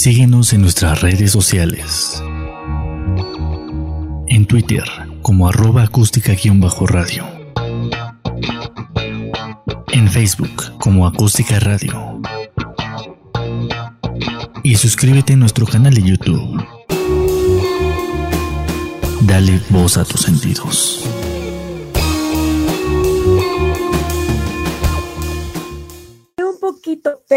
Síguenos en nuestras redes sociales. En Twitter como arroba acústica-radio. En Facebook como acústica radio. Y suscríbete a nuestro canal de YouTube. Dale voz a tus sentidos.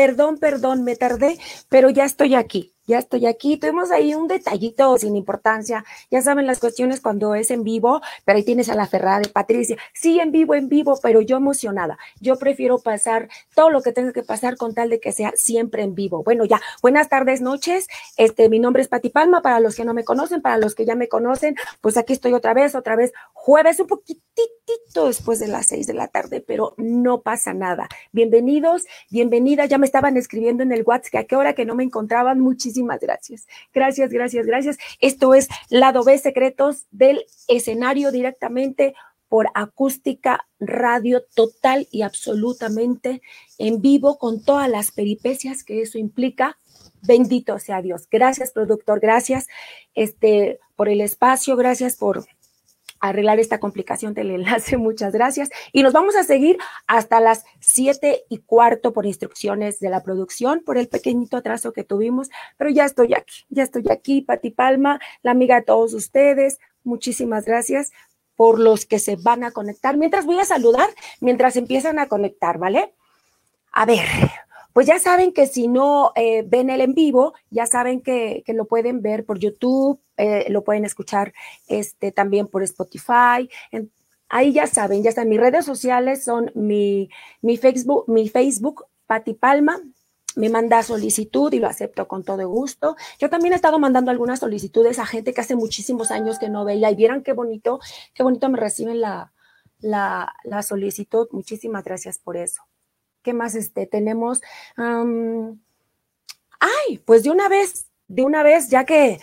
Perdón, perdón, me tardé, pero ya estoy aquí ya estoy aquí. Tuvimos ahí un detallito sin importancia. Ya saben las cuestiones cuando es en vivo, pero ahí tienes a la Ferrari, Patricia. Sí, en vivo, en vivo, pero yo emocionada. Yo prefiero pasar todo lo que tenga que pasar con tal de que sea siempre en vivo. Bueno, ya, buenas tardes, noches. Este, mi nombre es Pati Palma. Para los que no me conocen, para los que ya me conocen, pues aquí estoy otra vez, otra vez, jueves, un poquitito después de las seis de la tarde, pero no pasa nada. Bienvenidos, bienvenida. Ya me estaban escribiendo en el WhatsApp que a qué hora que no me encontraban. Muchísimas gracias. Gracias, gracias, gracias. Esto es Lado B Secretos del escenario directamente por acústica radio total y absolutamente en vivo con todas las peripecias que eso implica. Bendito sea Dios. Gracias, productor. Gracias este, por el espacio. Gracias por arreglar esta complicación del enlace. Muchas gracias. Y nos vamos a seguir hasta las siete y cuarto por instrucciones de la producción, por el pequeñito atraso que tuvimos. Pero ya estoy aquí, ya estoy aquí, Pati Palma, la amiga de todos ustedes. Muchísimas gracias por los que se van a conectar. Mientras voy a saludar, mientras empiezan a conectar, ¿vale? A ver, pues ya saben que si no eh, ven el en vivo, ya saben que, lo pueden ver por YouTube, eh, lo pueden escuchar este, también por Spotify. ahí ya saben, ya están mis redes sociales, son mi, mi Facebook, mi Facebook, Pati Palma, me manda solicitud y lo acepto con todo gusto. Yo también he estado mandando algunas solicitudes a gente que hace muchísimos años que no veía y vieran qué bonito, qué bonito me reciben la, la solicitud. Muchísimas gracias por eso. ¿Qué más este, tenemos? ay, pues de una vez, de una vez, ya que,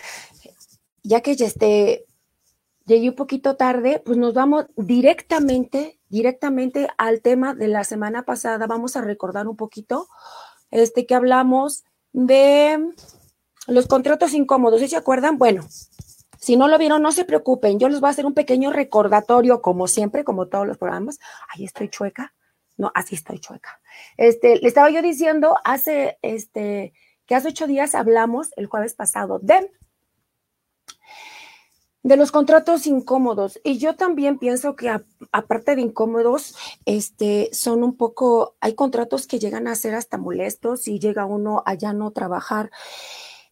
ya que este, llegué un poquito tarde, pues nos vamos directamente, directamente al tema de la semana pasada. Vamos a recordar un poquito, este, que hablamos de los contratos incómodos. ¿Sí se acuerdan? Bueno, si no lo vieron, no se preocupen. Yo les voy a hacer un pequeño recordatorio, como siempre, como todos los programas. Ahí estoy chueca. No, así estoy chueca. Este, le estaba yo diciendo hace, este, que hace ocho días hablamos, el jueves pasado, de, de los contratos incómodos. Y yo también pienso que aparte de incómodos, este, son un poco, hay contratos que llegan a ser hasta molestos y llega uno a ya no trabajar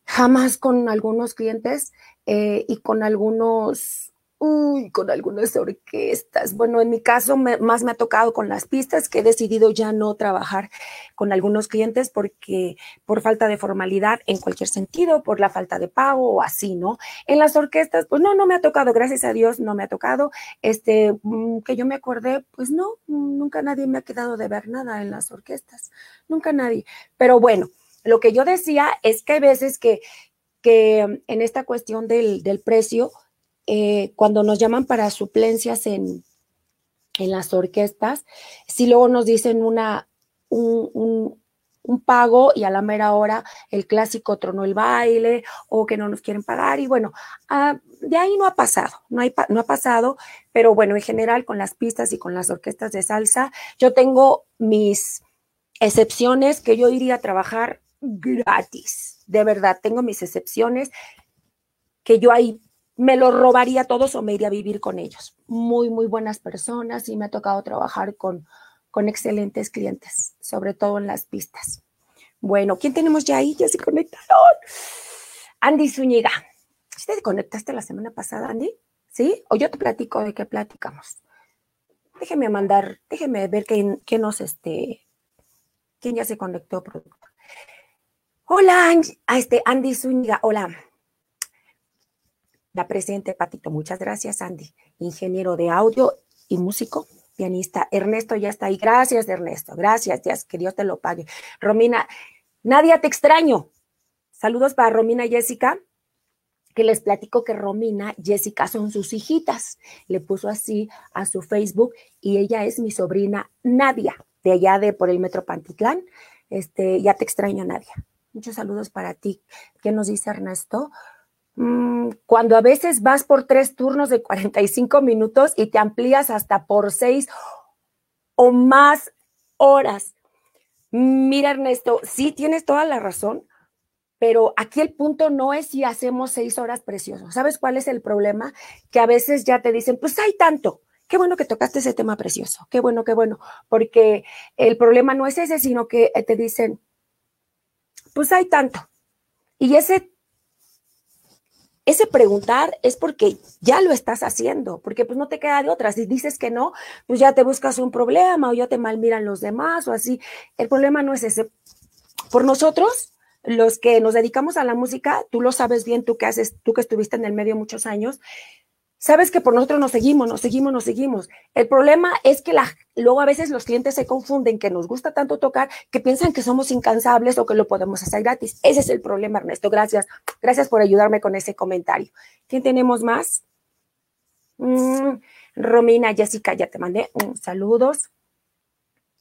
jamás con algunos clientes eh, y con algunos Uy, con algunas orquestas. Bueno, en mi caso más me ha tocado con las pistas que he decidido ya no trabajar con algunos clientes porque por falta de formalidad en cualquier sentido, por la falta de pago o así, ¿no? En las orquestas, pues no, no me ha tocado, gracias a Dios no me ha tocado. Este, mm, que yo me acordé, pues no, nunca nadie me ha quedado de ver nada en las orquestas, nunca nadie. Pero bueno, lo que yo decía es que hay veces que, que en esta cuestión del, del precio, eh, cuando nos llaman para suplencias en, en las orquestas, si luego nos dicen una, un, pago y a la mera hora el clásico tronó el baile o que no nos quieren pagar y bueno, ah, de ahí no ha pasado, no, hay, no ha pasado, pero bueno, en general con las pistas y con las orquestas de salsa, yo tengo mis excepciones que yo iría a trabajar gratis, de verdad, tengo mis excepciones que yo ahí me lo robaría todos o me iría a vivir con ellos. Muy, muy buenas personas y me ha tocado trabajar con, con excelentes clientes, sobre todo en las pistas. Bueno, ¿quién tenemos ya ahí? Ya se conectaron. Andy Zúñiga. ¿Te conectaste la semana pasada, Andy? ¿Sí? O yo te platico de qué platicamos. Déjeme mandar, déjeme ver quién, quién nos, este, quién ya se conectó, productor. Hola, a este Andy Zúñiga. Hola. La presente, Patito. Muchas gracias, Andy. Ingeniero de audio y músico, pianista. Ernesto ya está ahí. Gracias, Ernesto. Gracias, Dios, que Dios te lo pague. Romina, Nadia, te extraño. Saludos para Romina y Jessica, que les platico que Romina, Jessica son sus hijitas. Le puso así a su Facebook y ella es mi sobrina Nadia, de allá de por el Metro Pantitlán. Este, ya te extraño, Nadia. Muchos saludos para ti. ¿Qué nos dice Ernesto? Mm, cuando a veces vas por tres turnos de 45 minutos y te amplías hasta por seis o más horas. Mira, Ernesto, sí tienes toda la razón, pero aquí el punto no es si hacemos seis horas preciosos. ¿Sabes cuál es el problema? Que a veces ya te dicen, pues hay tanto. Qué bueno que tocaste ese tema precioso. Qué bueno, qué bueno. Porque el problema no es ese, sino que te dicen, pues hay tanto. Y ese ese preguntar es porque ya lo estás haciendo, porque pues no te queda de otra. Si dices que no, pues ya te buscas un problema o ya te malmiran los demás o así. El problema no es ese. Por nosotros, los que nos dedicamos a la música, tú lo sabes bien, tú que haces, tú que estuviste en el medio muchos años, sabes que por nosotros nos seguimos, nos seguimos, nos seguimos. El problema es que luego a veces los clientes se confunden que nos gusta tanto tocar que piensan que somos incansables o que lo podemos hacer gratis. Ese es el problema, Ernesto. Gracias. Gracias por ayudarme con ese comentario. ¿Quién tenemos más? Mm, Romina, Jessica, ya te mandé un saludos.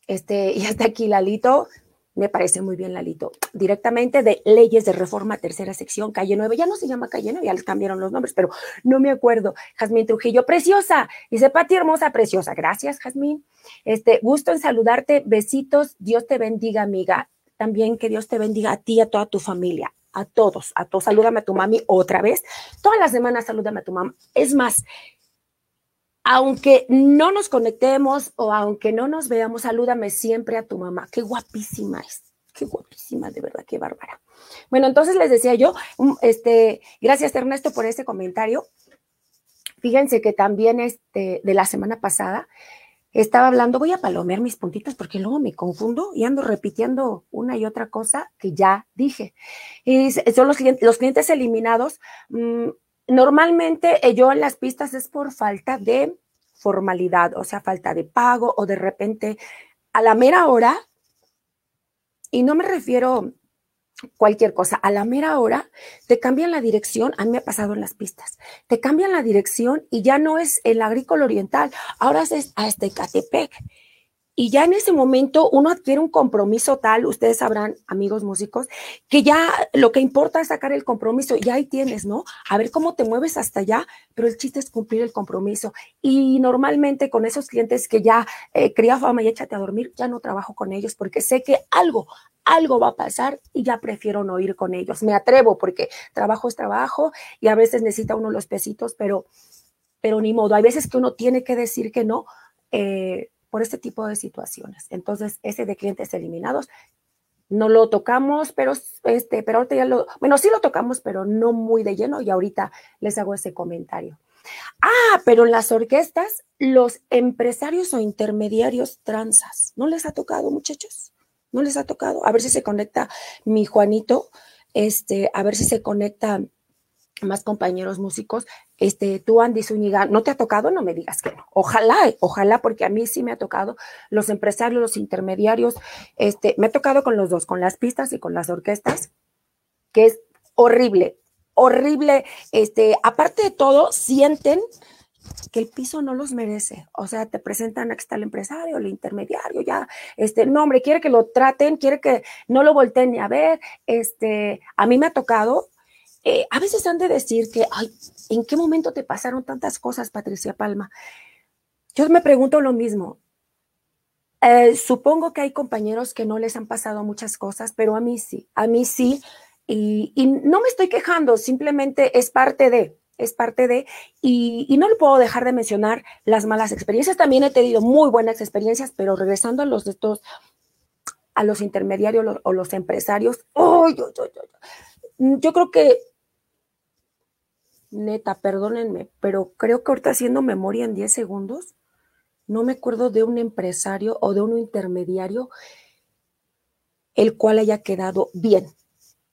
Este, y hasta aquí Lalito. Me parece muy bien, Lalito. Directamente de Leyes de Reforma, tercera sección, calle 9. Ya no se llama calle 9, ya les cambiaron los nombres, pero no me acuerdo. Jazmín Trujillo, preciosa. Dice Pati Hermosa, preciosa. Gracias, Jazmín. Este, gusto en saludarte. Besitos. Dios te bendiga, amiga. También que Dios te bendiga a ti y a toda tu familia. A todos, a todos. Salúdame a tu mami otra vez. Todas las semanas salúdame a tu mamá. Es más, aunque no nos conectemos o aunque no nos veamos, salúdame siempre a tu mamá. Qué guapísima es. Qué guapísima, de verdad, qué bárbara. Bueno, entonces les decía yo, este, gracias Ernesto por este comentario. Fíjense que también este, de la semana pasada estaba hablando, voy a palomear mis puntitos porque luego me confundo y ando repitiendo una y otra cosa que ya dije. Y son los clientes, los clientes eliminados. Mm, Normalmente eh, yo en las pistas es por falta de formalidad, o sea, falta de pago o de repente a la mera hora, y no me refiero cualquier cosa, a la mera hora te cambian la dirección, a mí me ha pasado en las pistas, te cambian la dirección y ya no es el agrícola oriental, ahora es a este Catepec y ya en ese momento uno adquiere un compromiso tal, ustedes sabrán, amigos músicos, que ya lo que importa es sacar el compromiso, y ahí tienes, ¿no? A ver cómo te mueves hasta allá, pero el chiste es cumplir el compromiso. Y normalmente con esos clientes que ya eh, cría fama y échate a dormir, ya no trabajo con ellos porque sé que algo, algo va a pasar y ya prefiero no ir con ellos. Me atrevo porque trabajo es trabajo y a veces necesita uno los pesitos, pero, pero ni modo. Hay veces que uno tiene que decir que no. Eh, por este tipo de situaciones. Entonces, ese de clientes eliminados no lo tocamos, pero este, pero ahorita ya lo, bueno, sí lo tocamos, pero no muy de lleno y ahorita les hago ese comentario. Ah, pero en las orquestas, los empresarios o intermediarios transas, ¿no les ha tocado, muchachos? ¿No les ha tocado? A ver si se conecta mi Juanito, este, a ver si se conecta más compañeros músicos. Este, tú, Andy Zúñiga, ¿no te ha tocado? No me digas que no. Ojalá, ojalá, porque a mí sí me ha tocado los empresarios, los intermediarios. Este, me ha tocado con los dos, con las pistas y con las orquestas, que es horrible, horrible. Este, aparte de todo, sienten que el piso no los merece. O sea, te presentan, aquí está el empresario, el intermediario, ya, este, no, hombre, quiere que lo traten, quiere que no lo volteen ni a ver. Este, a mí me ha tocado eh, a veces han de decir que, ay, ¿en qué momento te pasaron tantas cosas, Patricia Palma? Yo me pregunto lo mismo. Eh, supongo que hay compañeros que no les han pasado muchas cosas, pero a mí sí, a mí sí. Y, no me estoy quejando, simplemente es parte de, es parte de, y, no lo puedo dejar de mencionar las malas experiencias. También he tenido muy buenas experiencias, pero regresando a los de estos, a los intermediarios o los empresarios, yo creo que neta, perdónenme, pero creo que ahorita haciendo memoria en 10 segundos, no me acuerdo de un empresario o de un intermediario el cual haya quedado bien.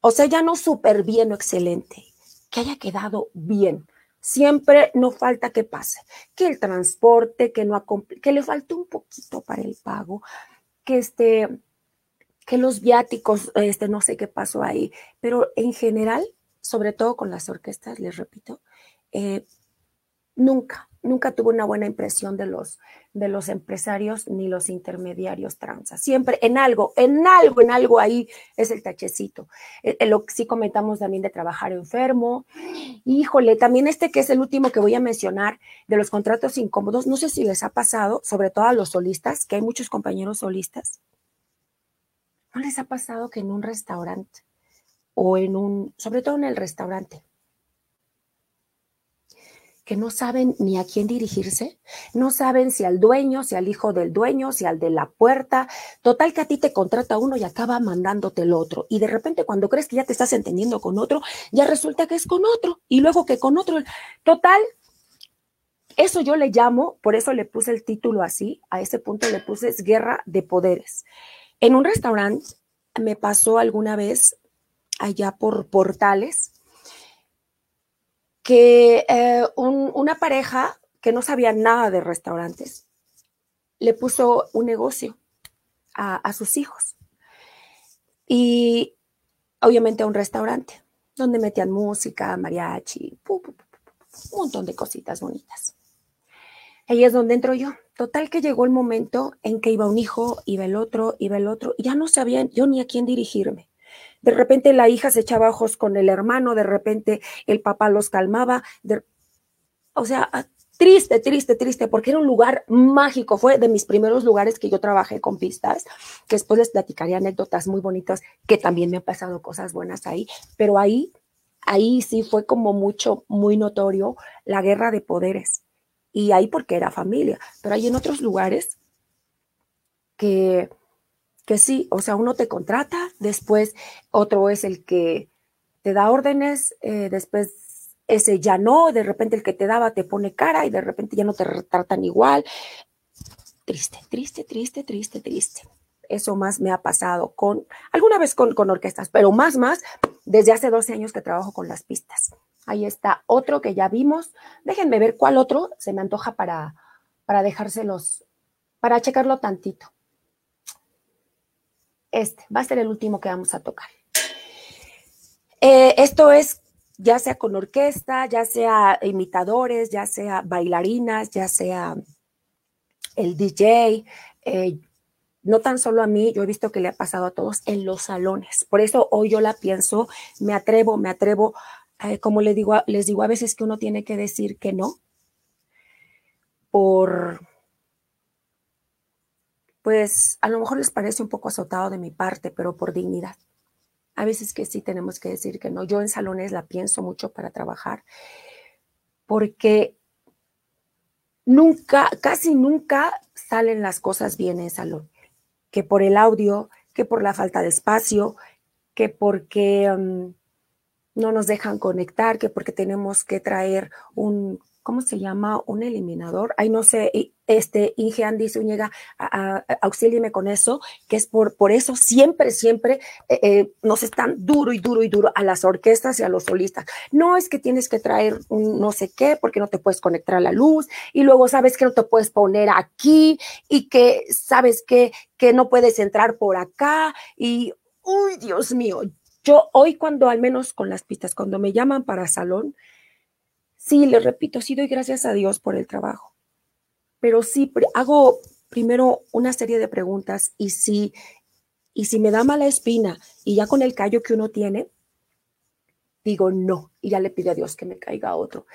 O sea, ya no súper bien o excelente, que haya quedado bien. Siempre no falta que pase, que el transporte, que no que le faltó un poquito para el pago, que este, que los viáticos, este, no sé qué pasó ahí, pero en general sobre todo con las orquestas, les repito, eh, nunca, nunca tuve una buena impresión de los, de los empresarios ni los intermediarios transa. Siempre en algo, en algo, en algo ahí es el tachecito. Eh, eh, lo que sí comentamos también de trabajar enfermo. Híjole, también este que es el último que voy a mencionar de los contratos incómodos. No sé si les ha pasado, sobre todo a los solistas, que hay muchos compañeros solistas. ¿No les ha pasado que en un restaurante o en un, sobre todo en el restaurante, que no saben ni a quién dirigirse, no saben si al dueño, si al hijo del dueño, si al de la puerta. Total que a ti te contrata uno y acaba mandándote el otro. Y de repente cuando crees que ya te estás entendiendo con otro, ya resulta que es con otro. Y luego que con otro. Total, eso yo le llamo, por eso le puse el título así, a ese punto le puse es guerra de poderes. En un restaurante me pasó alguna vez allá por Portales, que eh, una pareja que no sabía nada de restaurantes le puso un negocio a, sus hijos. Y obviamente a un restaurante donde metían música, mariachi, un montón de cositas bonitas. Ahí es donde entro yo. Total que llegó el momento en que iba un hijo, iba el otro, iba el otro, y ya no sabían yo ni a quién dirigirme. De repente la hija se echaba ojos con el hermano, de repente el papá los calmaba. o sea, ah, triste, triste, triste, porque era un lugar mágico. Fue de mis primeros lugares que yo trabajé con pistas, que después les platicaré anécdotas muy bonitas, que también me han pasado cosas buenas ahí, pero ahí, ahí sí fue como mucho, muy notorio la guerra de poderes. Y ahí porque era familia, pero hay en otros lugares que que sí, o sea, uno te contrata, después otro es el que te da órdenes, eh, después ese ya no, de repente el que te daba te pone cara y de repente ya no te tratan igual. Triste, triste, triste, triste, triste. Eso más me ha pasado con, alguna vez con, con orquestas, pero más, más, desde hace 12 años que trabajo con las pistas. Ahí está otro que ya vimos. Déjenme ver cuál otro se me antoja para, para dejárselos, para checarlo tantito este va a ser el último que vamos a tocar. Eh, esto es ya sea con orquesta, ya sea imitadores, ya sea bailarinas, ya sea el DJ, eh, no tan solo a mí, yo he visto que le ha pasado a todos en los salones. Por eso hoy yo la pienso, me atrevo, me atrevo, eh, como les digo, les digo a veces que uno tiene que decir que no por pues a lo mejor les parece un poco azotado de mi parte, pero por dignidad. A veces que sí tenemos que decir que no. Yo en salones la pienso mucho para trabajar, porque nunca, casi nunca salen las cosas bien en salón, que por el audio, que por la falta de espacio, que porque mm, no nos dejan conectar, que porque tenemos que traer un ¿cómo se llama? Un eliminador. Ay, no sé, este Inge Andy Zúñiga, con eso, que es por, por eso siempre, siempre eh, eh, nos están duro y duro y duro a las orquestas y a los solistas. No es que tienes que traer un no sé qué, porque no te puedes conectar a la luz, y luego sabes que no te puedes poner aquí, y que sabes que, que no puedes entrar por acá, y, uy, Dios mío, yo hoy cuando, al menos con las pistas, cuando me llaman para salón, Sí, le repito, sí doy gracias a Dios por el trabajo, pero sí hago primero una serie de preguntas y si, y si me da mala espina y ya con el callo que uno tiene, digo no y ya le pido a Dios que me caiga otro.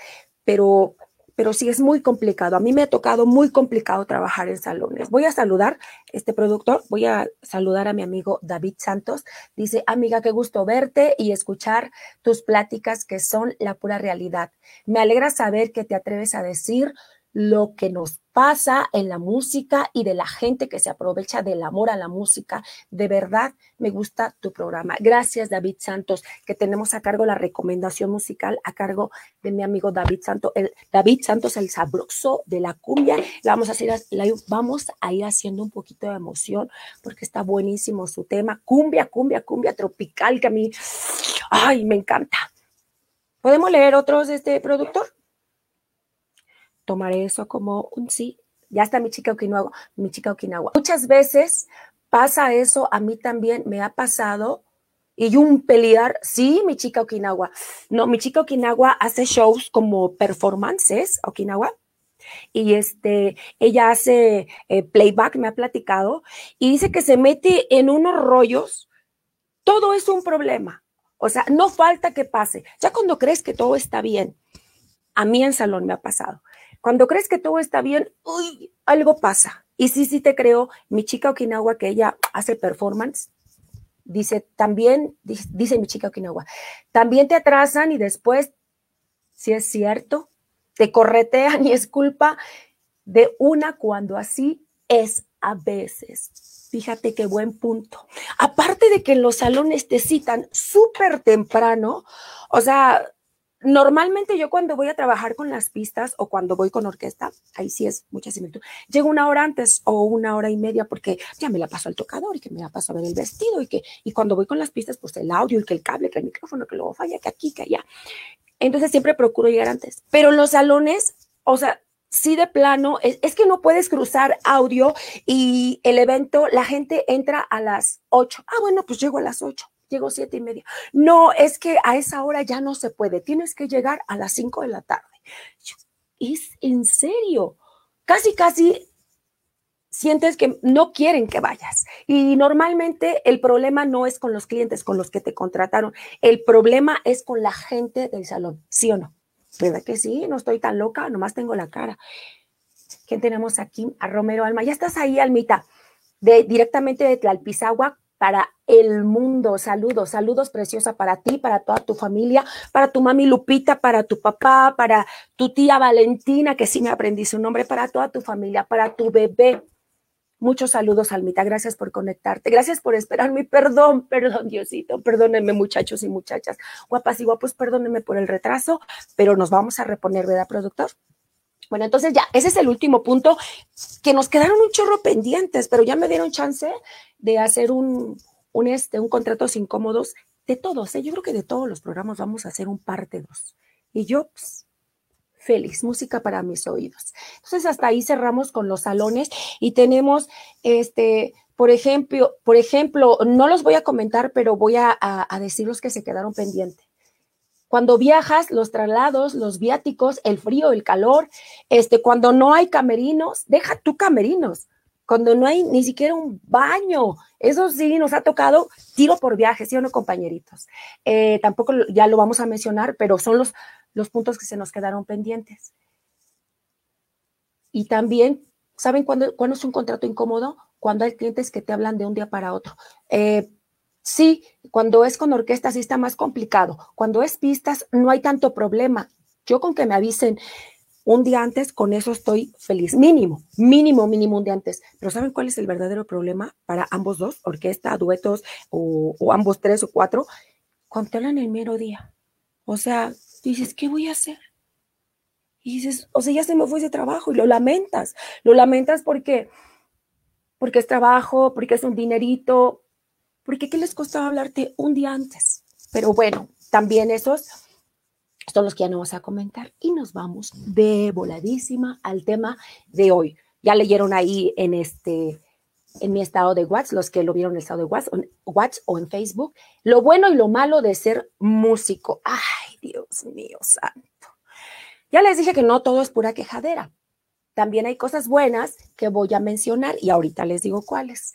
Pero pero sí es muy complicado. A mí me ha tocado muy complicado trabajar en salones. Voy a saludar, este productor, voy a saludar a mi amigo David Santos. Dice, amiga, qué gusto verte y escuchar tus pláticas que son la pura realidad. Me alegra saber que te atreves a decir lo que nos pasa en la música y de la gente que se aprovecha del amor a la música. De verdad, me gusta tu programa. Gracias, David Santos, que tenemos a cargo la recomendación musical a cargo de mi amigo David Santos, el David Santos, el sabroso de la cumbia. vamos a hacer, vamos a ir haciendo un poquito de emoción porque está buenísimo su tema. Cumbia, cumbia, cumbia tropical que a mí, ay, me encanta. ¿Podemos leer otros de este productor? Tomaré eso como un sí. Ya está mi chica Okinawa, mi chica Okinawa. Muchas veces pasa eso, a mí también me ha pasado y un pelear, sí, mi chica Okinawa. No, mi chica Okinawa hace shows como performances, Okinawa, y este, ella hace eh, playback, me ha platicado, y dice que se mete en unos rollos. Todo es un problema. O sea, no falta que pase. Ya cuando crees que todo está bien, a mí en salón me ha pasado. Cuando crees que todo está bien, uy, algo pasa. Y sí, sí te creo, mi chica Okinawa, que ella hace performance, dice, también, dice mi chica Okinawa, también te atrasan y después, si es cierto, te corretean y es culpa de una cuando así es a veces. Fíjate qué buen punto. Aparte de que en los salones te citan súper temprano, o sea, Normalmente yo cuando voy a trabajar con las pistas o cuando voy con orquesta, ahí sí es mucha similitud, llego una hora antes o una hora y media porque ya me la paso al tocador y que me la paso a ver el vestido y que y cuando voy con las pistas pues el audio y que el cable, que el micrófono, que luego falla, que aquí, que allá. Entonces siempre procuro llegar antes. Pero los salones, o sea, sí de plano, es, es, que no puedes cruzar audio y el evento, la gente entra a las 8. Ah, bueno, pues llego a las 8 llego siete y media. No, es que a esa hora ya no se puede, tienes que llegar a las cinco de la tarde. es en serio, casi, casi sientes que no quieren que vayas. Y normalmente el problema no es con los clientes, con los que te contrataron, el problema es con la gente del salón, ¿sí o no? ¿Verdad que sí? No estoy tan loca, nomás tengo la cara. ¿Quién tenemos aquí? A Romero Alma. Ya estás ahí, Almita, de, directamente de Tlalpizagua, para el mundo. Saludos, saludos preciosa para ti, para toda tu familia, para tu mami Lupita, para tu papá, para tu tía Valentina, que sí me aprendí su nombre, para toda tu familia, para tu bebé. Muchos saludos, Almita. Gracias por conectarte. Gracias por esperarme. Perdón, perdón, Diosito. Perdónenme, muchachos y muchachas. Guapas y guapos, perdónenme por el retraso, pero nos vamos a reponer, ¿verdad, productor? Bueno, entonces ya, ese es el último punto, que nos quedaron un chorro pendientes, pero ya me dieron chance de hacer un, un, este, un contratos incómodos de todos. ¿eh? Yo creo que de todos los programas vamos a hacer un parte dos. Y yo, pues, feliz, música para mis oídos. Entonces, hasta ahí cerramos con los salones y tenemos, este, por ejemplo, por ejemplo, no los voy a comentar, pero voy a decir los que se quedaron pendientes. Cuando viajas, los traslados, los viáticos, el frío, el calor, este, cuando no hay camerinos, deja tú camerinos. Cuando no hay ni siquiera un baño, eso sí nos ha tocado tiro por viaje, ¿sí o no, compañeritos? Eh, tampoco ya lo vamos a mencionar, pero son los, los puntos que se nos quedaron pendientes. Y también, ¿saben cuándo, cuándo es un contrato incómodo? Cuando hay clientes que te hablan de un día para otro. Eh, Sí, cuando es con orquesta sí está más complicado. Cuando es pistas no hay tanto problema. Yo con que me avisen un día antes, con eso estoy feliz. Mínimo, mínimo, mínimo un día antes. Pero ¿saben cuál es el verdadero problema para ambos dos, orquesta, duetos o, ambos tres o cuatro? Hablan el mero día. O sea, dices, ¿qué voy a hacer? Y dices, o sea, ya se me fue ese trabajo y lo lamentas. Lo lamentas porque, porque es trabajo, porque es un dinerito, porque ¿qué les costaba hablarte un día antes? Pero bueno, también esos son los que ya no vamos a comentar y nos vamos de voladísima al tema de hoy. Ya leyeron ahí en este en mi estado de WhatsApp, los que lo vieron en el estado de WhatsApp, WhatsApp o en Facebook, lo bueno y lo malo de ser músico. Ay, Dios mío santo. Ya les dije que no todo es pura quejadera. También hay cosas buenas que voy a mencionar y ahorita les digo cuáles.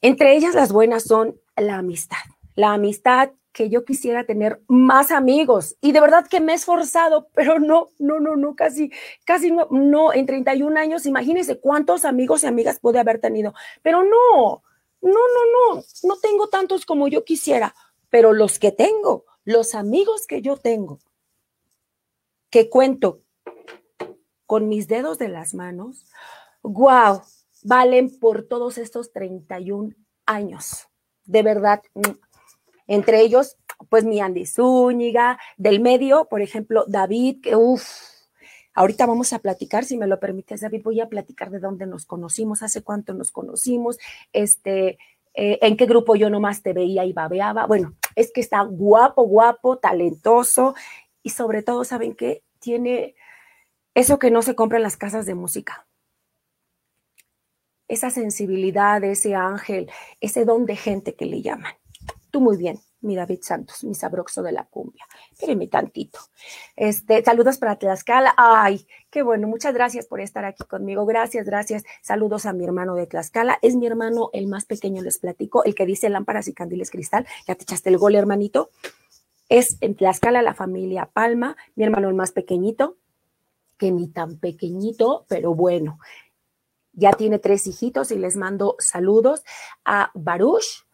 Entre ellas las buenas son la amistad, la amistad que yo quisiera tener más amigos y de verdad que me he esforzado, pero no, no, no, no, casi, casi no, no, en 31 años, imagínense cuántos amigos y amigas puede haber tenido, pero no, no, no, no, no tengo tantos como yo quisiera, pero los que tengo, los amigos que yo tengo, que cuento con mis dedos de las manos, wow, valen por todos estos 31 años. De verdad, mm, entre ellos, pues mi Andy Zúñiga, del medio, por ejemplo, David, que uff, ahorita vamos a platicar, si me lo permites, David, voy a platicar de dónde nos conocimos, hace cuánto nos conocimos, este, eh, en qué grupo yo nomás te veía y babeaba. Bueno, es que está guapo, guapo, talentoso y sobre todo, ¿saben qué? Tiene eso que no se compra en las casas de música esa sensibilidad, ese ángel, ese don de gente que le llaman. Tú muy bien, mi David Santos, mi sabroxo de la cumbia. Espérenme tantito. Este, saludos para Tlaxcala. Ay, qué bueno. Muchas gracias por estar aquí conmigo. Gracias, gracias. Saludos a mi hermano de Tlaxcala. Es mi hermano el más pequeño, les platico, el que dice lámparas y candiles cristal. Ya te echaste el gol, hermanito. Es en Tlaxcala la familia Palma, mi hermano el más pequeñito, que ni tan pequeñito, pero bueno. Ya tiene tres hijitos y les mando saludos a Baruch,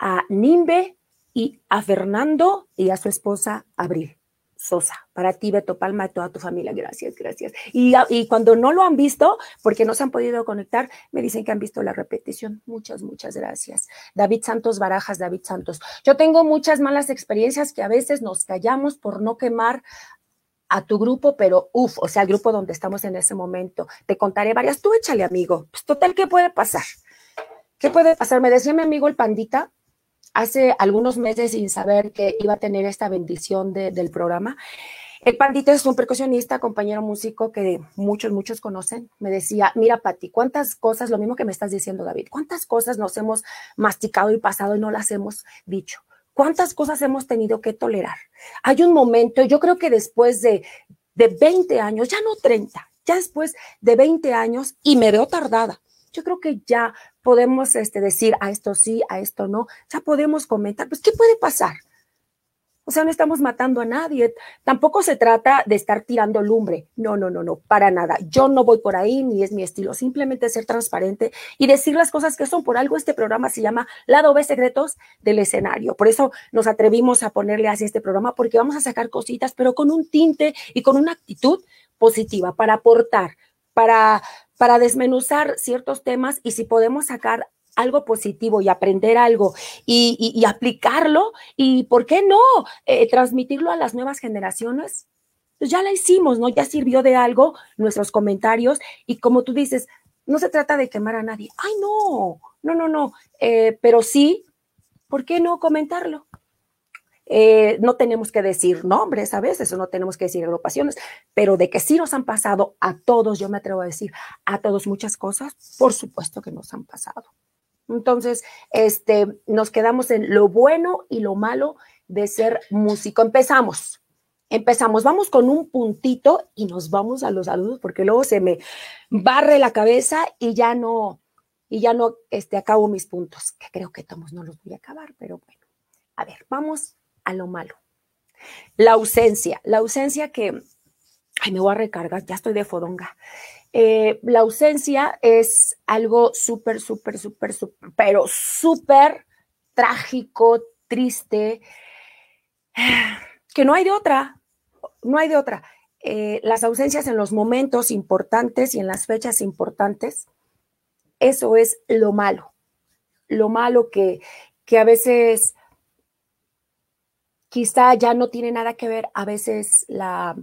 a Nimbe, y a Fernando y a su esposa Abril Sosa. Para ti, Beto Palma, y toda tu familia. Gracias, gracias. Y, y, cuando no lo han visto, porque no se han podido conectar, me dicen que han visto la repetición. Muchas, muchas gracias. David Santos Barajas, David Santos. Yo tengo muchas malas experiencias que a veces nos callamos por no quemar a tu grupo, pero uff, o sea, el grupo donde estamos en ese momento. Te contaré varias. Tú échale, amigo. Pues total, ¿qué puede pasar? ¿Qué puede pasar? Me decía mi amigo el pandita, hace algunos meses sin saber que iba a tener esta bendición del programa. El Pandito es un percusionista, compañero músico que muchos, muchos conocen. Me decía, mira, Pati, cuántas cosas, lo mismo que me estás diciendo, David, cuántas cosas nos hemos masticado y pasado y no las hemos dicho. ¿Cuántas cosas hemos tenido que tolerar? Hay un momento, yo creo que después de, de 20 años, ya no 30, ya después de 20 años, y me veo tardada, yo creo que ya podemos este, decir a esto sí, a esto no, ya podemos comentar, pues, ¿qué puede pasar? O sea, no estamos matando a nadie. Tampoco se trata de estar tirando lumbre. No, no, no, no, para nada. Yo no voy por ahí, ni es mi estilo. Simplemente ser transparente y decir las cosas que son. Por algo este programa se llama Lado B Secretos del Escenario. Por eso nos atrevimos a ponerle así este programa, porque vamos a sacar cositas, pero con un tinte y con una actitud positiva para aportar, para para desmenuzar ciertos temas y si podemos sacar algo positivo y aprender algo y, aplicarlo y, ¿por qué no?, eh, transmitirlo a las nuevas generaciones. Pues ya la hicimos, ¿no? Ya sirvió de algo nuestros comentarios y como tú dices, no se trata de quemar a nadie. Ay, no, no, no, no, eh, pero sí, ¿por qué no comentarlo? Eh, no tenemos que decir nombres a veces, o no tenemos que decir agrupaciones, pero de que sí nos han pasado a todos, yo me atrevo a decir, a todos muchas cosas, por supuesto que nos han pasado. Entonces, este, nos quedamos en lo bueno y lo malo de ser músico. Empezamos, empezamos, vamos con un puntito y nos vamos a los saludos porque luego se me barre la cabeza y ya no, y ya no este, acabo mis puntos, que creo que todos no los voy a acabar, pero bueno. A ver, vamos a lo malo. La ausencia, la ausencia que, ay, me voy a recargar, ya estoy de fodonga. Eh, la ausencia es algo súper, súper, súper, súper, pero súper trágico, triste, que no hay de otra, no hay de otra. Eh, las ausencias en los momentos importantes y en las fechas importantes, eso es lo malo, lo malo que, que a veces quizá ya no tiene nada que ver a veces la,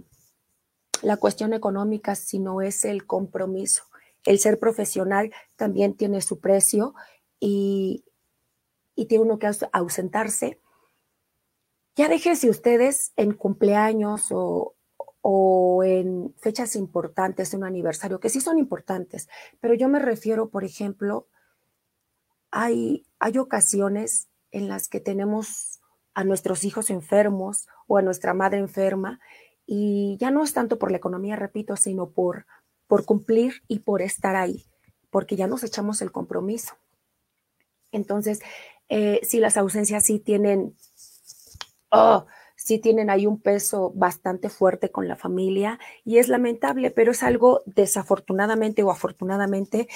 la cuestión económica, sino es el compromiso. El ser profesional también tiene su precio y, y tiene uno que ausentarse. Ya déjense ustedes en cumpleaños o, o en fechas importantes, un aniversario, que sí son importantes, pero yo me refiero, por ejemplo, hay, hay ocasiones en las que tenemos a nuestros hijos enfermos o a nuestra madre enferma. Y ya no es tanto por la economía, repito, sino por, por cumplir y por estar ahí, porque ya nos echamos el compromiso. Entonces, eh, si las ausencias sí tienen, oh, sí tienen ahí un peso bastante fuerte con la familia y es lamentable, pero es algo desafortunadamente o afortunadamente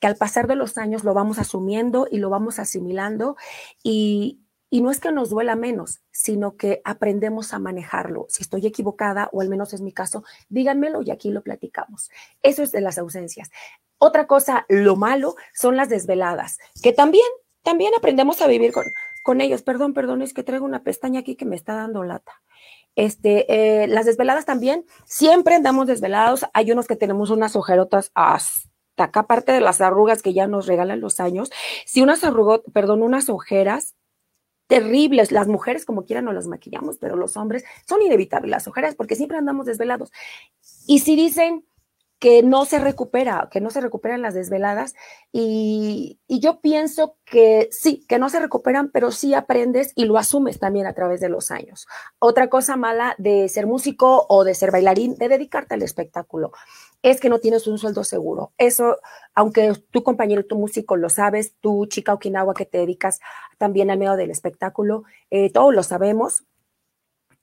que al pasar de los años lo vamos asumiendo y lo vamos asimilando y, y no es que nos duela menos, sino que aprendemos a manejarlo. Si estoy equivocada, o al menos es mi caso, díganmelo y aquí lo platicamos. Eso es de las ausencias. Otra cosa, lo malo, son las desveladas, que también, también aprendemos a vivir con, con ellos. Perdón, perdón, es que traigo una pestaña aquí que me está dando lata. Este, eh, las desveladas también, siempre andamos desvelados. Hay unos que tenemos unas ojerotas hasta acá, aparte de las arrugas que ya nos regalan los años. Si unas arrugas, perdón, unas ojeras terribles. Las mujeres, como quieran, no las maquillamos, pero los hombres son inevitables las ojeras porque siempre andamos desvelados. Y si dicen que no se recupera, que no se recuperan las desveladas. Y, y, yo pienso que sí, que no se recuperan, pero sí aprendes y lo asumes también a través de los años. Otra cosa mala de ser músico o de ser bailarín, de dedicarte al espectáculo, es que no tienes un sueldo seguro. Eso, aunque tu compañero, tu músico lo sabes, tú, chica Okinawa, que te dedicas también al medio del espectáculo, eh, todos lo sabemos,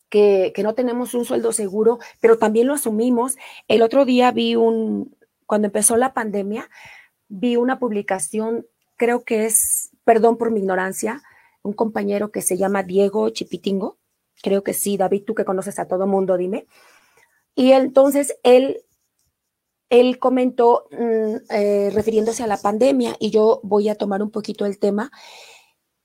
que, no tenemos un sueldo seguro, pero también lo asumimos. El otro día vi un, cuando empezó la pandemia, vi una publicación, creo que es, perdón por mi ignorancia, un compañero que se llama Diego Chipitingo, creo que sí, David, tú que conoces a todo mundo, dime. Y entonces él, él comentó mm, eh, refiriéndose a la pandemia y yo voy a tomar un poquito el tema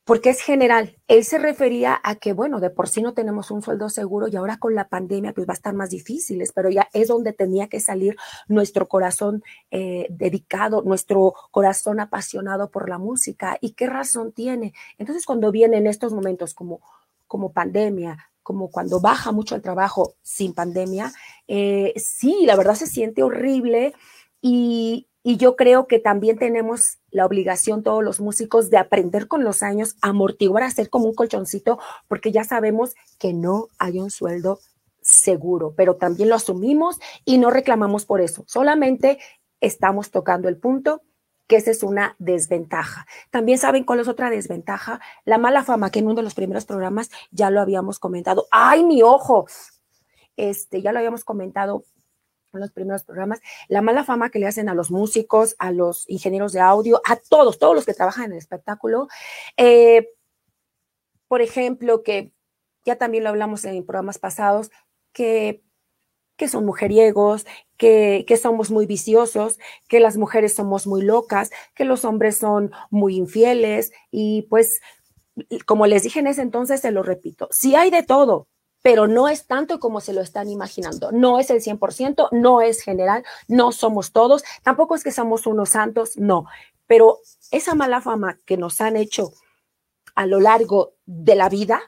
porque es general. Él se refería a que, bueno, de por sí no tenemos un sueldo seguro y ahora con la pandemia pues va a estar más difíciles, pero ya es donde tenía que salir nuestro corazón eh, dedicado, nuestro corazón apasionado por la música. ¿Y qué razón tiene? Entonces cuando vienen estos momentos como, como pandemia, como cuando baja mucho el trabajo sin pandemia, eh, sí, la verdad se siente horrible y, y yo creo que también tenemos la obligación, todos los músicos, de aprender con los años, amortiguar, hacer como un colchoncito, porque ya sabemos que no hay un sueldo seguro, pero también lo asumimos y no reclamamos por eso. Solamente estamos tocando el punto que esa es una desventaja. También saben cuál es otra desventaja, la mala fama, que en uno de los primeros programas ya lo habíamos comentado. ¡Ay, mi ojo! Este, ya lo habíamos comentado en los primeros programas, la mala fama que le hacen a los músicos, a los ingenieros de audio, a todos, todos los que trabajan en el espectáculo. Eh, por ejemplo, que ya también lo hablamos en programas pasados, que, que son mujeriegos, que, que, somos muy viciosos, que las mujeres somos muy locas, que los hombres son muy infieles y pues, como les dije en ese entonces, se lo repito, si hay de todo, pero no es tanto como se lo están imaginando. No es el 100%, no es general, no somos todos, tampoco es que somos unos santos, no. Pero esa mala fama que nos han hecho a lo largo de la vida,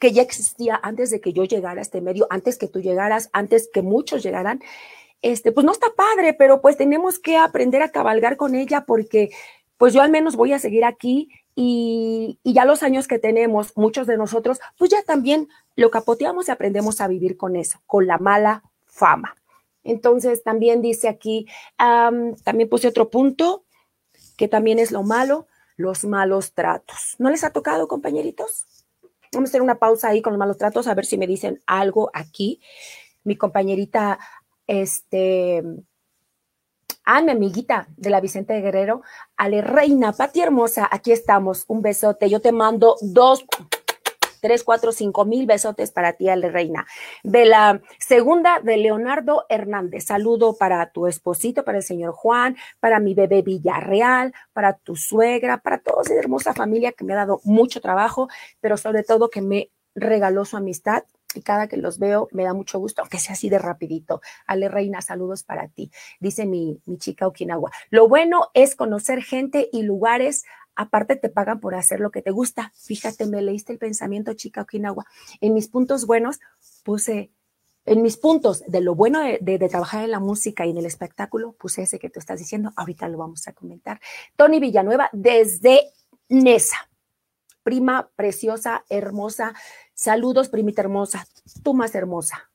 que ya existía antes de que yo llegara a este medio, antes que tú llegaras, antes que muchos llegaran, este, pues no está padre, pero pues tenemos que aprender a cabalgar con ella porque pues yo al menos voy a seguir aquí y, ya los años que tenemos, muchos de nosotros, pues ya también lo capoteamos y aprendemos a vivir con eso, con la mala fama. Entonces, también dice aquí, también puse otro punto, que también es lo malo, los malos tratos. ¿No les ha tocado, compañeritos? Vamos a hacer una pausa ahí con los malos tratos, a ver si me dicen algo aquí. Mi compañerita, este, a mi amiguita de la Vicente Guerrero, Ale Reina, Pati Hermosa, aquí estamos, un besote, yo te mando dos, tres, cuatro, cinco mil besotes para ti, Ale Reina. De la segunda, de Leonardo Hernández, saludo para tu esposito, para el señor Juan, para mi bebé Villarreal, para tu suegra, para toda esa hermosa familia que me ha dado mucho trabajo, pero sobre todo que me regaló su amistad y cada que los veo me da mucho gusto, aunque sea así de rapidito. Ale Reina, saludos para ti, dice mi, mi chica Okinawa. Lo bueno es conocer gente y lugares, aparte te pagan por hacer lo que te gusta. Fíjate, me leíste el pensamiento, chica Okinawa. En mis puntos buenos puse, en mis puntos de lo bueno de, de, de trabajar en la música y en el espectáculo, puse ese que tú estás diciendo, ahorita lo vamos a comentar. Tony Villanueva, desde Nesa prima preciosa, hermosa. Saludos, primita hermosa, tú más hermosa.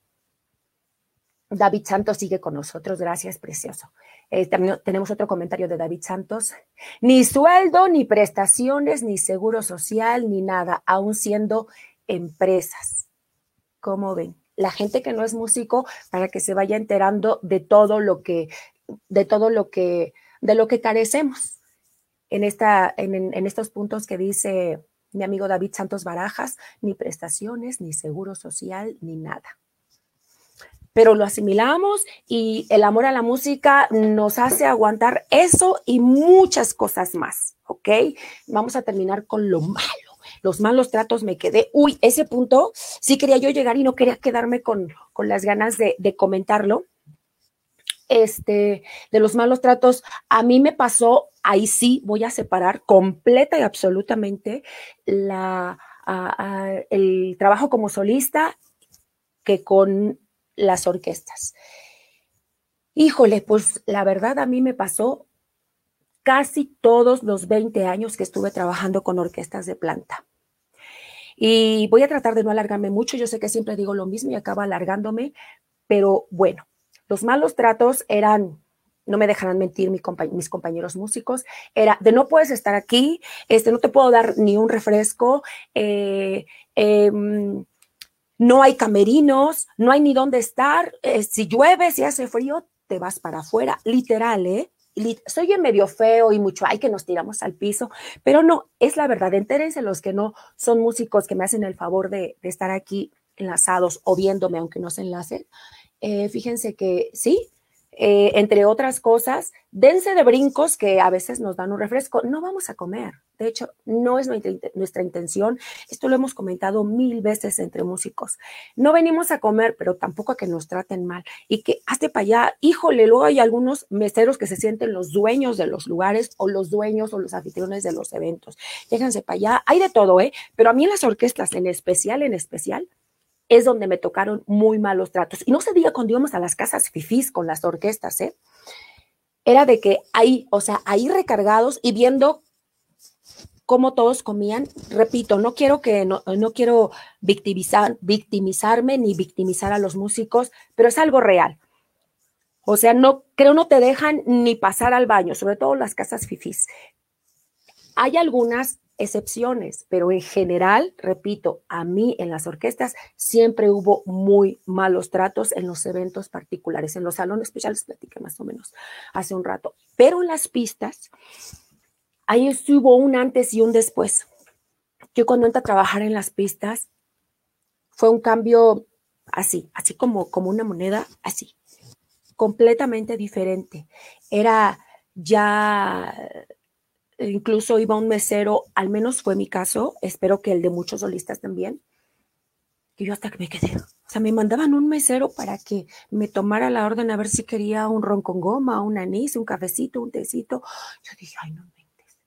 David Santos sigue con nosotros, gracias, precioso. Eh, tenemos otro comentario de David Santos. Ni sueldo, ni prestaciones, ni seguro social, ni nada, aún siendo empresas. ¿Cómo ven? La gente que no es músico, para que se vaya enterando de todo lo que, de todo lo que, de lo que carecemos en, esta, en estos puntos que dice mi amigo David Santos Barajas, ni prestaciones, ni seguro social, ni nada. Pero lo asimilamos y el amor a la música nos hace aguantar eso y muchas cosas más, ¿ok? Vamos a terminar con lo malo. Los malos tratos me quedé, uy, ese punto sí quería yo llegar y no quería quedarme con, con las ganas de, de comentarlo este, de los malos tratos, a mí me pasó, ahí sí voy a separar completa y absolutamente el trabajo como solista que con las orquestas. Híjole, pues la verdad a mí me pasó casi todos los 20 años que estuve trabajando con orquestas de planta. Y voy a tratar de no alargarme mucho, yo sé que siempre digo lo mismo y acabo alargándome, pero bueno, los malos tratos eran, no me dejarán mentir mis compañeros músicos, era de no puedes estar aquí, este, no te puedo dar ni un refresco, eh, em, no hay camerinos, no hay ni dónde estar, eh, si llueve, si hace frío, te vas para afuera, literal, ¿eh? soy medio feo y mucho, hay que nos tiramos al piso, pero no, es la verdad, entérense los que no son músicos que me hacen el favor de, de estar aquí enlazados o viéndome, aunque no se enlacen, eh, fíjense que sí, eh, entre otras cosas, dense de brincos que a veces nos dan un refresco. No vamos a comer. De hecho, no es nuestra intención. Esto lo hemos comentado mil veces entre músicos. No venimos a comer, pero tampoco a que nos traten mal. Y que hazte para allá, híjole, luego hay algunos meseros que se sienten los dueños de los lugares o los dueños o los anfitriones de los eventos. Déjense para allá. Hay de todo, ¿eh? Pero a mí en las orquestas, en especial, en especial, es donde me tocaron muy malos tratos. Y no se diga cuando íbamos a las casas fifís con las orquestas, ¿eh? Era de que ahí, o sea, ahí recargados y viendo cómo todos comían. Repito, no quiero que, no, no quiero victimizar, victimizarme ni victimizar a los músicos, pero es algo real. O sea, no, creo no te dejan ni pasar al baño, sobre todo las casas fifís. Hay algunas excepciones, pero en general, repito, a mí en las orquestas siempre hubo muy malos tratos en los eventos particulares, en los salones especiales platiqué más o menos hace un rato, pero en las pistas, ahí hubo un antes y un después. Yo cuando entré a trabajar en las pistas, fue un cambio así, así como, como una moneda, así, completamente diferente. Era ya incluso iba un mesero, al menos fue mi caso, espero que el de muchos solistas también, que yo hasta que me quedé, o sea, me mandaban un mesero para que me tomara la orden a ver si quería un ron con goma, un anís, un cafecito, un tecito. Yo dije, ay, no mentes.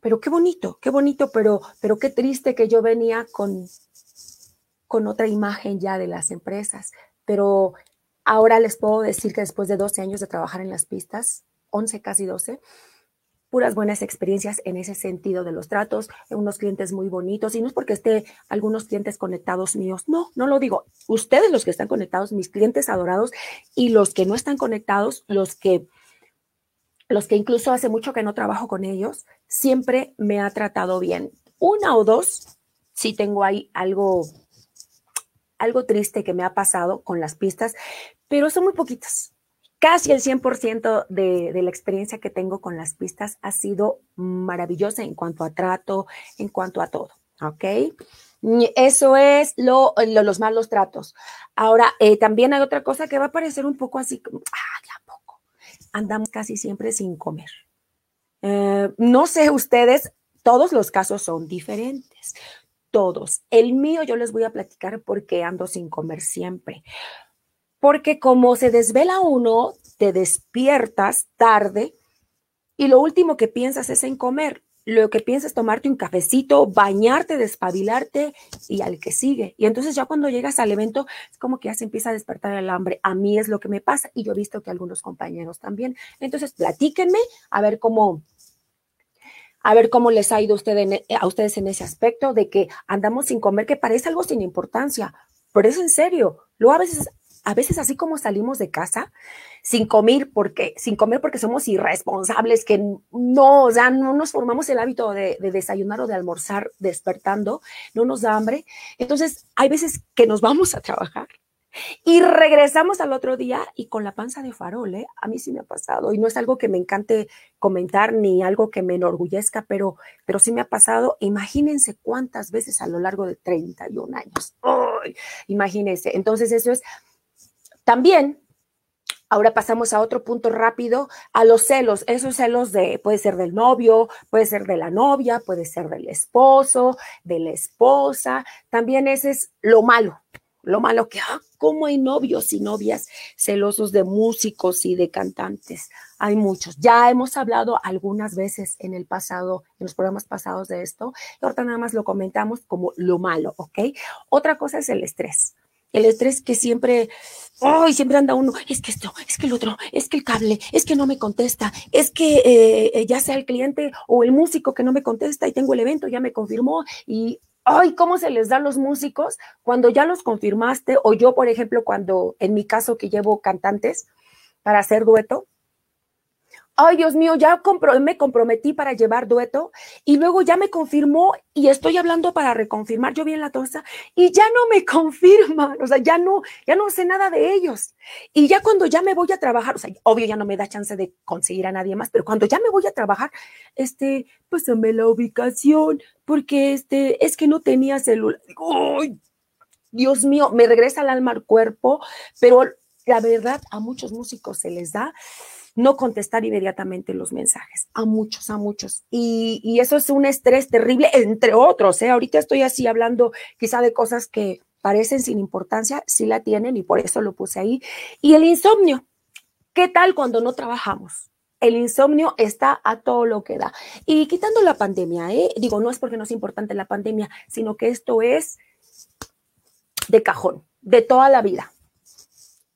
Pero qué bonito, qué bonito, pero, pero qué triste que yo venía con, con otra imagen ya de las empresas. Pero ahora les puedo decir que después de 12 años de trabajar en las pistas, 11, casi 12, puras buenas experiencias en ese sentido de los tratos, unos clientes muy bonitos, y no es porque esté algunos clientes conectados míos, no, no lo digo. Ustedes los que están conectados, mis clientes adorados, y los que no están conectados, los que los que incluso hace mucho que no trabajo con ellos, siempre me ha tratado bien. Una o dos, sí tengo ahí algo, algo triste que me ha pasado con las pistas, pero son muy poquitas casi el 100% de, de, la experiencia que tengo con las pistas ha sido maravillosa en cuanto a trato, en cuanto a todo, ¿ok? Eso es lo, los malos tratos. Ahora, eh, también hay otra cosa que va a parecer un poco así, ah, ya poco. Andamos casi siempre sin comer. Eh, no sé ustedes, todos los casos son diferentes. Todos. El mío yo les voy a platicar porque ando sin comer siempre porque como se desvela uno, te despiertas tarde y lo último que piensas es en comer. Lo que piensas es tomarte un cafecito, bañarte, despabilarte y al que sigue. Y entonces ya cuando llegas al evento es como que ya se empieza a despertar el hambre. A mí es lo que me pasa y yo he visto que algunos compañeros también. Entonces platíquenme a ver cómo, a ver cómo les ha ido usted e, a ustedes en ese aspecto de que andamos sin comer, que parece algo sin importancia, pero es en serio. Luego a veces a veces así como salimos de casa sin comer porque sin comer porque somos irresponsables que no, o sea, no nos formamos el hábito de, desayunar o de almorzar despertando, no nos da hambre. Entonces, hay veces que nos vamos a trabajar y regresamos al otro día y con la panza de farol, ¿eh? A mí sí me ha pasado y no es algo que me encante comentar ni algo que me enorgullezca, pero, pero sí me ha pasado. Imagínense cuántas veces a lo largo de 31 años. Imagínense. Entonces eso es también, ahora pasamos a otro punto rápido, a los celos. Esos celos de, puede ser del novio, puede ser de la novia, puede ser del esposo, de la esposa. También ese es lo malo. Lo malo que, ah, ¿cómo hay novios y novias celosos de músicos y de cantantes? Hay muchos. Ya hemos hablado algunas veces en el pasado, en los programas pasados de esto, y ahorita nada más lo comentamos como lo malo, ¿ok? Otra cosa es el estrés el estrés que siempre, ¡ay! siempre anda uno, es que esto, es que el otro, es que el cable, es que no me contesta, es que eh, ya sea el cliente o el músico que no me contesta y tengo el evento, ya me confirmó y ay, ¿cómo se les da a los músicos cuando ya los confirmaste? O yo, por ejemplo, cuando en mi caso que llevo cantantes para hacer dueto, ay Dios mío, ya me comprometí para llevar dueto y luego ya me confirmó y estoy hablando para reconfirmar, yo vi en la tosa y ya no me confirman, o sea, ya no, ya no sé nada de ellos. Y ya cuando ya me voy a trabajar, o sea, obvio ya no me da chance de conseguir a nadie más, pero cuando ya me voy a trabajar, este, pues dame la ubicación, porque este, es que no tenía celular. Ay, Dios mío, me regresa el alma al cuerpo, pero la verdad a muchos músicos se les da no contestar inmediatamente los mensajes, a muchos, a muchos. Y, eso es un estrés terrible, entre otros. ¿eh? Ahorita estoy así hablando quizá de cosas que parecen sin importancia, sí la tienen y por eso lo puse ahí. Y el insomnio, ¿qué tal cuando no trabajamos? El insomnio está a todo lo que da. Y quitando la pandemia, ¿eh? digo, no es porque no es importante la pandemia, sino que esto es de cajón, de toda la vida.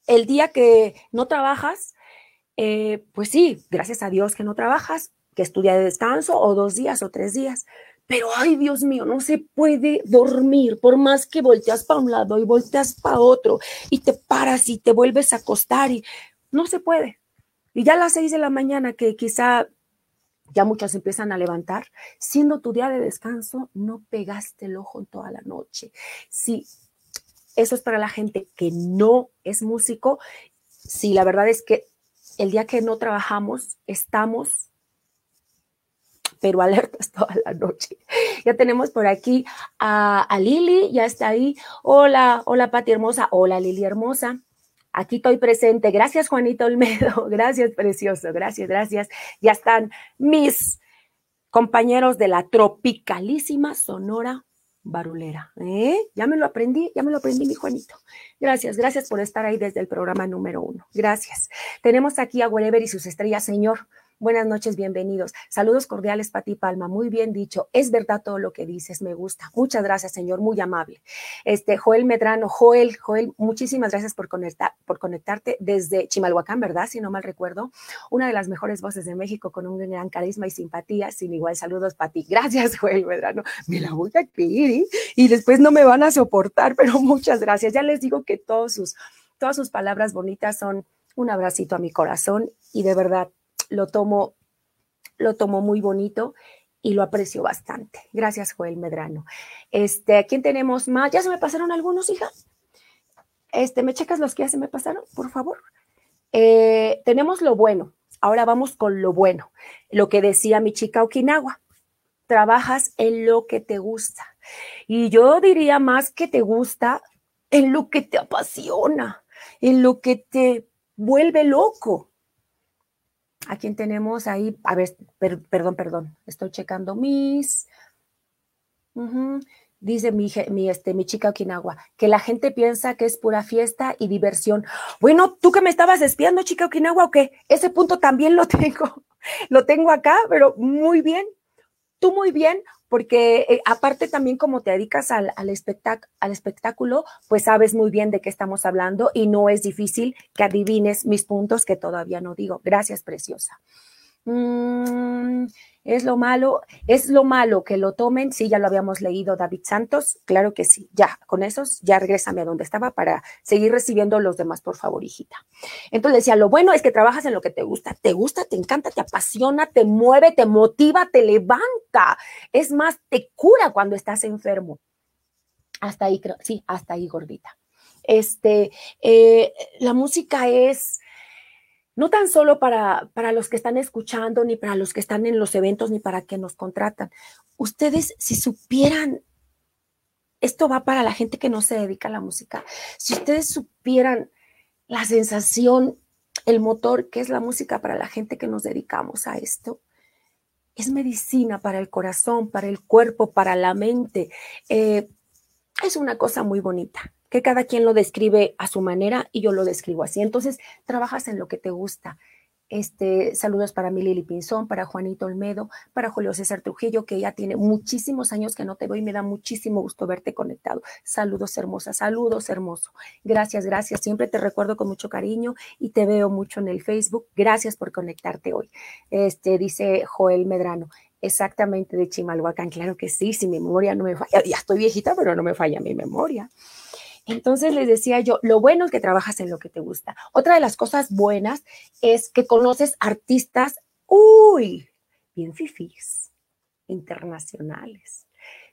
El día que no trabajas, eh, pues sí, gracias a Dios que no trabajas, que estudia de descanso o dos días o tres días. Pero, ay, Dios mío, no se puede dormir por más que volteas para un lado y volteas para otro y te paras y te vuelves a acostar y no se puede. Y ya a las seis de la mañana que quizá ya muchos empiezan a levantar, siendo tu día de descanso, no pegaste el ojo en toda la noche. Sí, eso es para la gente que no es músico. Sí, la verdad es que el día que no trabajamos, estamos, pero alertas toda la noche. Ya tenemos por aquí a, Lili, ya está ahí. Hola, hola Pati hermosa, hola Lili hermosa. Aquí estoy presente. Gracias, Juanito Olmedo. Gracias, precioso. Gracias, gracias. Ya están mis compañeros de la tropicalísima Sonora Barulera. ¿eh? Ya me lo aprendí, ya me lo aprendí, mi Juanito. Gracias, gracias por estar ahí desde el programa número uno. Gracias. Tenemos aquí a Wherever y sus estrellas, señor. Buenas noches, bienvenidos. Saludos cordiales, Pati Palma. Muy bien dicho. Es verdad todo lo que dices, me gusta. Muchas gracias, señor, muy amable. Este, Joel Medrano, Joel, Joel, muchísimas gracias por, por conectarte desde Chimalhuacán, ¿verdad? Si no mal recuerdo. Una de las mejores voces de México con un gran carisma y simpatía. Sin igual, saludos, Pati. Gracias, Joel Medrano. Me la voy a pedir ¿eh? y después no me van a soportar, pero muchas gracias. Ya les digo que todos sus, todas sus palabras bonitas son un abracito a mi corazón y de verdad lo tomo, lo tomo muy bonito y lo aprecio bastante. Gracias, Joel Medrano. Este, ¿quién tenemos más? ¿Ya se me pasaron algunos, hija? Este, ¿me checas los que ya se me pasaron, por favor? Eh, tenemos lo bueno. Ahora vamos con lo bueno. Lo que decía mi chica Okinawa. Trabajas en lo que te gusta. Y yo diría más que te gusta en lo que te apasiona, en lo que te vuelve loco. ¿A quién tenemos ahí? A ver, perdón, perdón. Estoy checando mis. Dice mi, mi, este, mi chica Okinawa, que la gente piensa que es pura fiesta y diversión. Bueno, tú que me estabas espiando, chica Okinawa, o qué? Ese punto también lo tengo. Lo tengo acá, pero muy bien. Tú muy bien, porque eh, aparte también como te dedicas al, al, al, espectáculo, pues sabes muy bien de qué estamos hablando y no es difícil que adivines mis puntos que todavía no digo. Gracias, preciosa. Mm, es lo malo, es lo malo que lo tomen. Sí, ya lo habíamos leído, David Santos. Claro que sí. Ya, con esos, ya regrésame a donde estaba para seguir recibiendo los demás, por favor, hijita. Entonces decía, lo bueno es que trabajas en lo que te gusta. Te gusta, te encanta, te apasiona, te mueve, te motiva, te levanta. Es más, te cura cuando estás enfermo. Hasta ahí, creo, sí, hasta ahí, gordita. Este, eh, la música es no tan solo para, para los que están escuchando, ni para los que están en los eventos, ni para que nos contratan. Ustedes, si supieran, esto va para la gente que no se dedica a la música, si ustedes supieran la sensación, el motor que es la música para la gente que nos dedicamos a esto, es medicina para el corazón, para el cuerpo, para la mente. Eh, es una cosa muy bonita que cada quien lo describe a su manera y yo lo describo así. Entonces, trabajas en lo que te gusta. Este, saludos para mi Lili Pinzón, para Juanito Olmedo, para Julio César Trujillo, que ya tiene muchísimos años que no te veo y me da muchísimo gusto verte conectado. Saludos hermosa, saludos hermoso. Gracias, gracias. Siempre te recuerdo con mucho cariño y te veo mucho en el Facebook. Gracias por conectarte hoy. Este, dice Joel Medrano. Exactamente, de Chimalhuacán. Claro que sí, si mi memoria no me falla. Ya estoy viejita, pero no me falla mi memoria. Entonces les decía yo, lo bueno es que trabajas en lo que te gusta. Otra de las cosas buenas es que conoces artistas, uy, bien fifís, internacionales.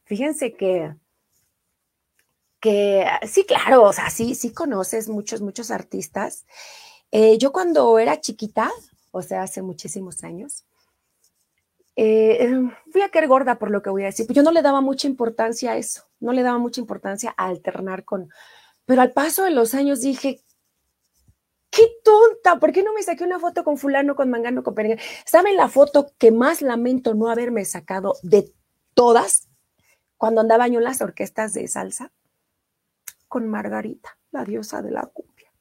Fíjense que, que sí, claro, o sea, sí, sí conoces muchos, muchos artistas. Eh, yo cuando era chiquita, o sea, hace muchísimos años, eh, fui a querer gorda por lo que voy a decir, yo no le daba mucha importancia a eso, no le daba mucha importancia a alternar con, pero al paso de los años dije, qué tonta, ¿por qué no me saqué una foto con fulano, con mangano, con perengano? ¿Saben la foto que más lamento no haberme sacado de todas? Cuando andaba yo en las orquestas de salsa, con Margarita, la diosa de la cumbia.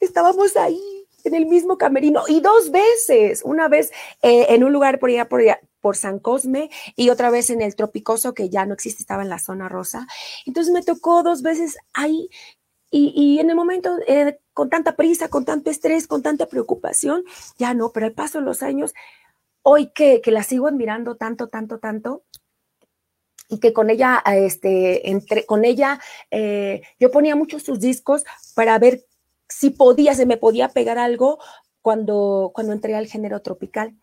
Estábamos ahí en el mismo camerino y dos veces, una vez eh, en un lugar por allá, por por San Cosme y otra vez en el Tropicoso, que ya no existe, estaba en la zona rosa. Entonces me tocó dos veces ahí y, en el momento, eh, con tanta prisa, con tanto estrés, con tanta preocupación, ya no, pero al paso de los años, hoy que, que la sigo admirando tanto, tanto, tanto, y que con ella, este, entre, con ella, eh, yo ponía muchos sus discos para ver si podía, se me podía pegar algo cuando, cuando entré al género tropical.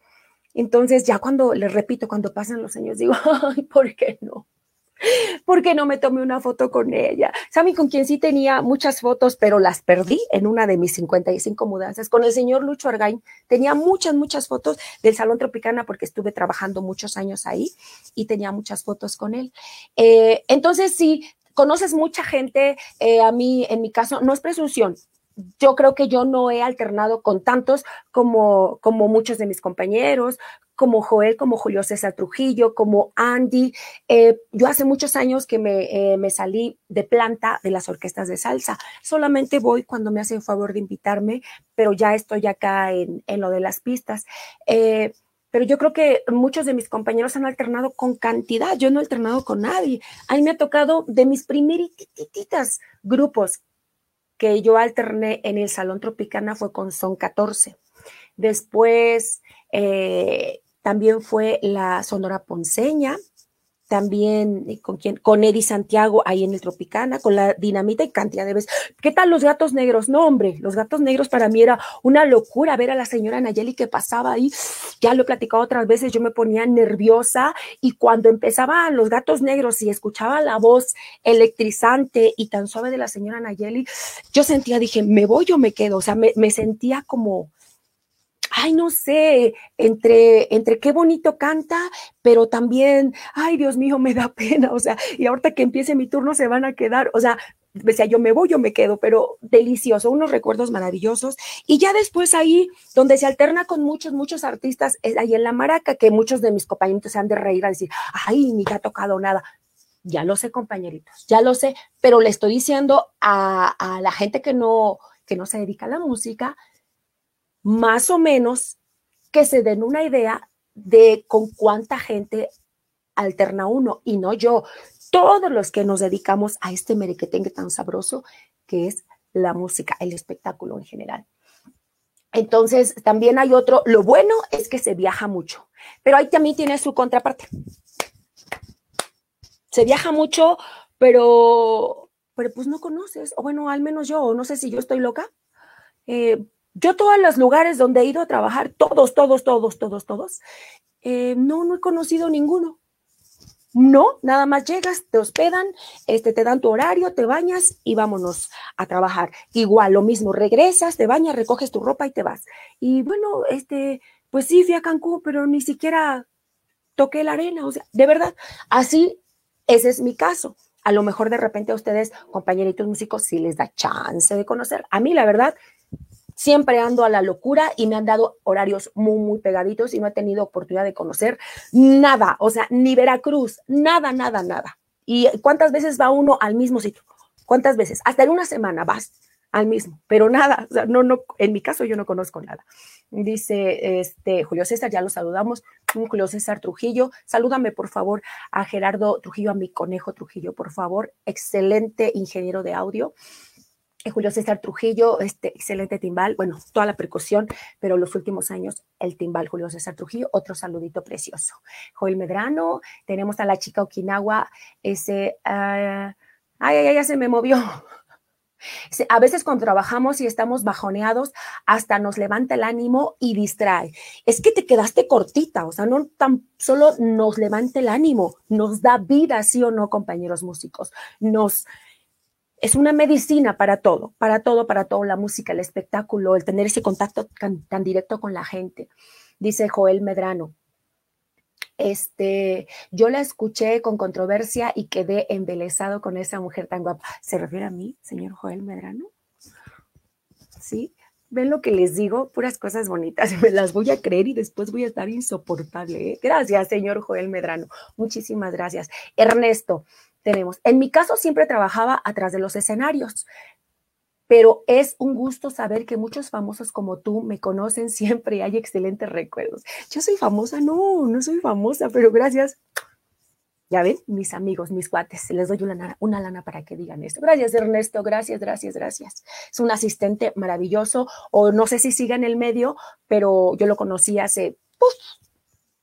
Entonces, ya cuando, les repito, cuando pasan los años, digo, ay, ¿por qué no? ¿Por qué no me tomé una foto con ella? ¿Saben con quien sí tenía muchas fotos, pero las perdí en una de mis 55 mudanzas? Con el señor Lucho Argain. Tenía muchas, muchas fotos del Salón Tropicana porque estuve trabajando muchos años ahí y tenía muchas fotos con él. Eh, entonces, sí, conoces mucha gente. Eh, a mí, en mi caso, no es presunción yo creo que yo no he alternado con tantos como, como muchos de mis compañeros, como Joel, como Julio César Trujillo, como Andy. Eh, yo hace muchos años que me, eh, me, salí de planta de las orquestas de salsa. Solamente voy cuando me hacen favor de invitarme, pero ya estoy acá en, en lo de las pistas. Eh, pero yo creo que muchos de mis compañeros han alternado con cantidad. Yo no he alternado con nadie. A me ha tocado de mis primeritas grupos que yo alterné en el Salón Tropicana fue con Son 14. Después eh, también fue la Sonora Ponceña, también eh, con quien, con Eddie Santiago ahí en el Tropicana, con la dinamita y cantidad de veces. ¿Qué tal los gatos negros? No, hombre, los gatos negros para mí era una locura ver a la señora Nayeli que pasaba ahí. Ya lo he platicado otras veces, yo me ponía nerviosa y cuando empezaban los gatos negros y escuchaba la voz electrizante y tan suave de la señora Nayeli, yo sentía, dije, me voy o me quedo, o sea, me, me sentía como, ay, no sé, entre, entre qué bonito canta, pero también, ay, Dios mío, me da pena, o sea, y ahorita que empiece mi turno se van a quedar, o sea, decía yo me voy, yo me quedo, pero delicioso, unos recuerdos maravillosos. Y ya después ahí, donde se alterna con muchos, muchos artistas, es ahí en la maraca, que muchos de mis compañeros se han de reír a decir, ay, ni te ha tocado nada. Ya lo sé, compañeritos, ya lo sé, pero le estoy diciendo a, a la gente que no, que no se dedica a la música, más o menos que se den una idea de con cuánta gente alterna uno y no yo. Todos los que nos dedicamos a este merequetengue tan sabroso que es la música, el espectáculo en general. Entonces, también hay otro, lo bueno es que se viaja mucho, pero ahí también tiene su contraparte. Se viaja mucho, pero, pero pues no conoces, o bueno, al menos yo, no sé si yo estoy loca, eh, yo todos los lugares donde he ido a trabajar, todos, todos, todos, todos, todos, eh, no, no he conocido ninguno. No, nada más llegas, te hospedan, este, te dan tu horario, te bañas y vámonos a trabajar. Igual, lo mismo, regresas, te bañas, recoges tu ropa y te vas. Y bueno, este, pues sí, fui a Cancún, pero ni siquiera toqué la arena, o sea, de verdad, así, ese es mi caso. A lo mejor de repente a ustedes, compañeritos músicos, sí les da chance de conocer. A mí, la verdad, siempre ando a la locura y me han dado horarios muy, muy pegaditos y no he tenido oportunidad de conocer nada, o sea, ni Veracruz, nada, nada, nada. ¿Y cuántas veces va uno al mismo sitio? ¿Cuántas veces? Hasta en una semana vas al mismo, pero nada, no, no, en mi caso yo no conozco nada. Dice este Julio César, ya lo saludamos. Julio César Trujillo, salúdame por favor a Gerardo Trujillo, a mi conejo Trujillo, por favor. Excelente ingeniero de audio. Julio César Trujillo, este excelente timbal, bueno, toda la percusión, pero los últimos años el timbal Julio César Trujillo, otro saludito precioso. Joel Medrano, tenemos a la chica Okinawa, ese, uh, ay, ay, ya se me movió. A veces cuando trabajamos y estamos bajoneados, hasta nos levanta el ánimo y distrae. Es que te quedaste cortita, o sea, no tan solo nos levanta el ánimo, nos da vida, sí o no, compañeros músicos. Nos es una medicina para todo, para todo, para todo, la música, el espectáculo, el tener ese contacto tan directo con la gente. Dice Joel Medrano, este, yo la escuché con controversia y quedé embelesado con esa mujer tan guapa. ¿Se refiere a mí, señor Joel Medrano? ¿Sí? ¿Ven lo que les digo? Puras cosas bonitas. Me las voy a creer y después voy a estar insoportable. ¿eh? Gracias, señor Joel Medrano. Muchísimas gracias. Ernesto, tenemos. En mi caso siempre trabajaba atrás de los escenarios pero es un gusto saber que muchos famosos como tú me conocen siempre y hay excelentes recuerdos. Yo soy famosa, no, no soy famosa, pero gracias. Ya ven, mis amigos, mis cuates, les doy una, lana para que digan esto. Gracias, Ernesto, gracias, gracias, gracias. Es un asistente maravilloso, o no sé si siga en el medio, pero yo lo conocí hace,